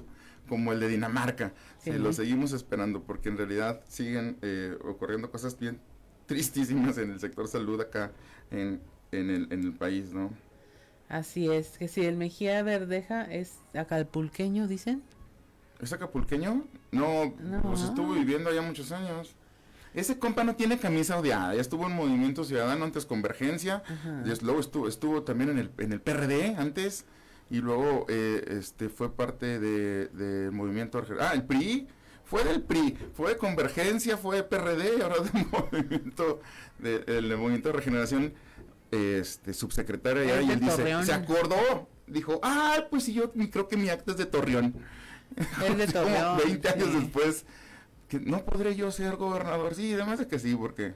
como el de Dinamarca. lo seguimos esperando porque en realidad siguen eh, ocurriendo cosas bien tristísimas en el sector salud acá en, en, el, en el país, ¿no? Así es, que si el Mejía Verdeja es acapulqueño, dicen. ¿Es acapulqueño? No, pues estuvo viviendo allá muchos años. Ese compa no tiene camisa odiada, ya estuvo en Movimiento Ciudadano antes Convergencia, y luego estuvo, estuvo también en el, en el PRD antes, y luego eh, este fue parte de, de Movimiento... Ah, el PRI, fue del PRI, fue de Convergencia, fue de PRD, ahora del movimiento de, el movimiento de regeneración, este subsecretaria y él dice, se acordó, dijo, ah, pues sí, yo creo que mi acta es de Torreón. Es de Torreón. 20 años después, que no podré yo ser gobernador, sí, además de que sí, porque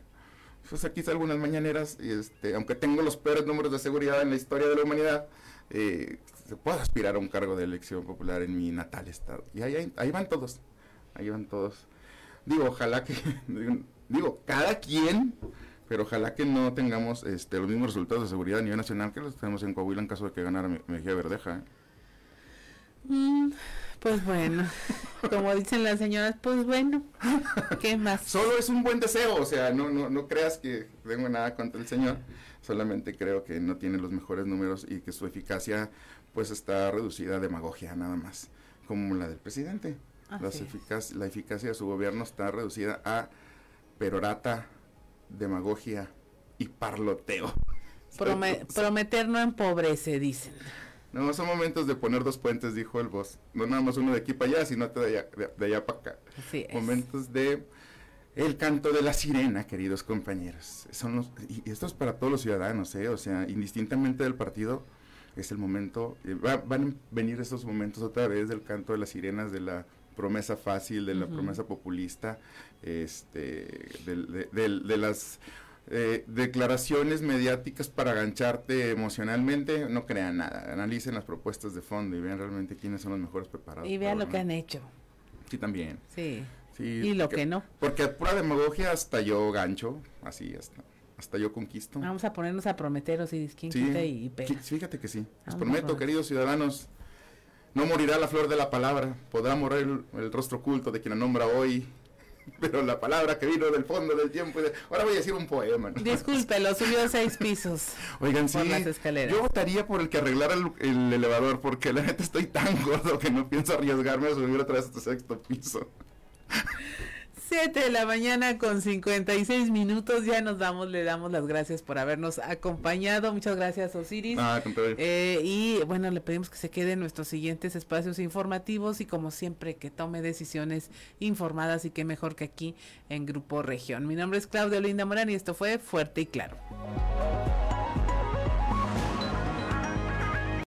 pues aquí salgo unas mañaneras, y este, aunque tengo los peores números de seguridad en la historia de la humanidad, eh, se puede aspirar a un cargo de elección popular en mi natal estado. Y ahí, ahí van todos ahí van todos. Digo, ojalá que, digo, cada quien, pero ojalá que no tengamos este, los mismos resultados de seguridad a nivel nacional que los tenemos en Coahuila en caso de que ganara Mejía Verdeja. ¿eh? Mm, pues bueno, como dicen las señoras, pues bueno, ¿qué más? Solo es un buen deseo, o sea, no, no, no creas que tengo nada contra el señor, solamente creo que no tiene los mejores números y que su eficacia pues está reducida a demagogia nada más, como la del presidente la eficacia de su gobierno está reducida a perorata, demagogia y parloteo. prometer no empobrece, dicen. No, son momentos de poner dos puentes, dijo el voz. No nada más uno de aquí para allá, sino de allá, de, allá para acá. momentos de el canto de la sirena, queridos compañeros. Son y esto es para todos los ciudadanos, ¿eh? o sea, indistintamente del partido, es el momento, eh, van a venir estos momentos otra vez del canto de las sirenas, de la promesa fácil, de la promesa populista, este, de, las eh, declaraciones mediáticas para gancharte emocionalmente, no crean nada, analicen las propuestas de fondo y vean realmente quiénes son los mejores preparados. Y vean lo que han hecho. Sí, también. Sí. y lo que no. Porque a pura demagogia hasta yo gancho, así hasta hasta yo conquisto. Vamos a ponernos a prometeros y sí, y, Fíjate que sí. Les prometo, queridos ciudadanos, no morirá la flor de la palabra, podrá morir el, rostro oculto de quien la nombra hoy, pero la palabra que vino del fondo del tiempo. Ahora voy a decir un poema. Disculpe, lo subió a seis pisos. Oigan, sí. Yo votaría por el que arreglara el, elevador, porque la neta estoy tan gordo que no pienso arriesgarme a subir otra vez a este sexto piso. 7 de la mañana con 56 minutos. Ya nos damos, le damos las gracias por habernos acompañado. Muchas gracias, Osiris. Ah, eh, y bueno, le pedimos que se quede en nuestros siguientes espacios informativos y como siempre que tome decisiones informadas y que mejor que aquí en Grupo Región. Mi nombre es Claudia Linda Morán y esto fue Fuerte y Claro.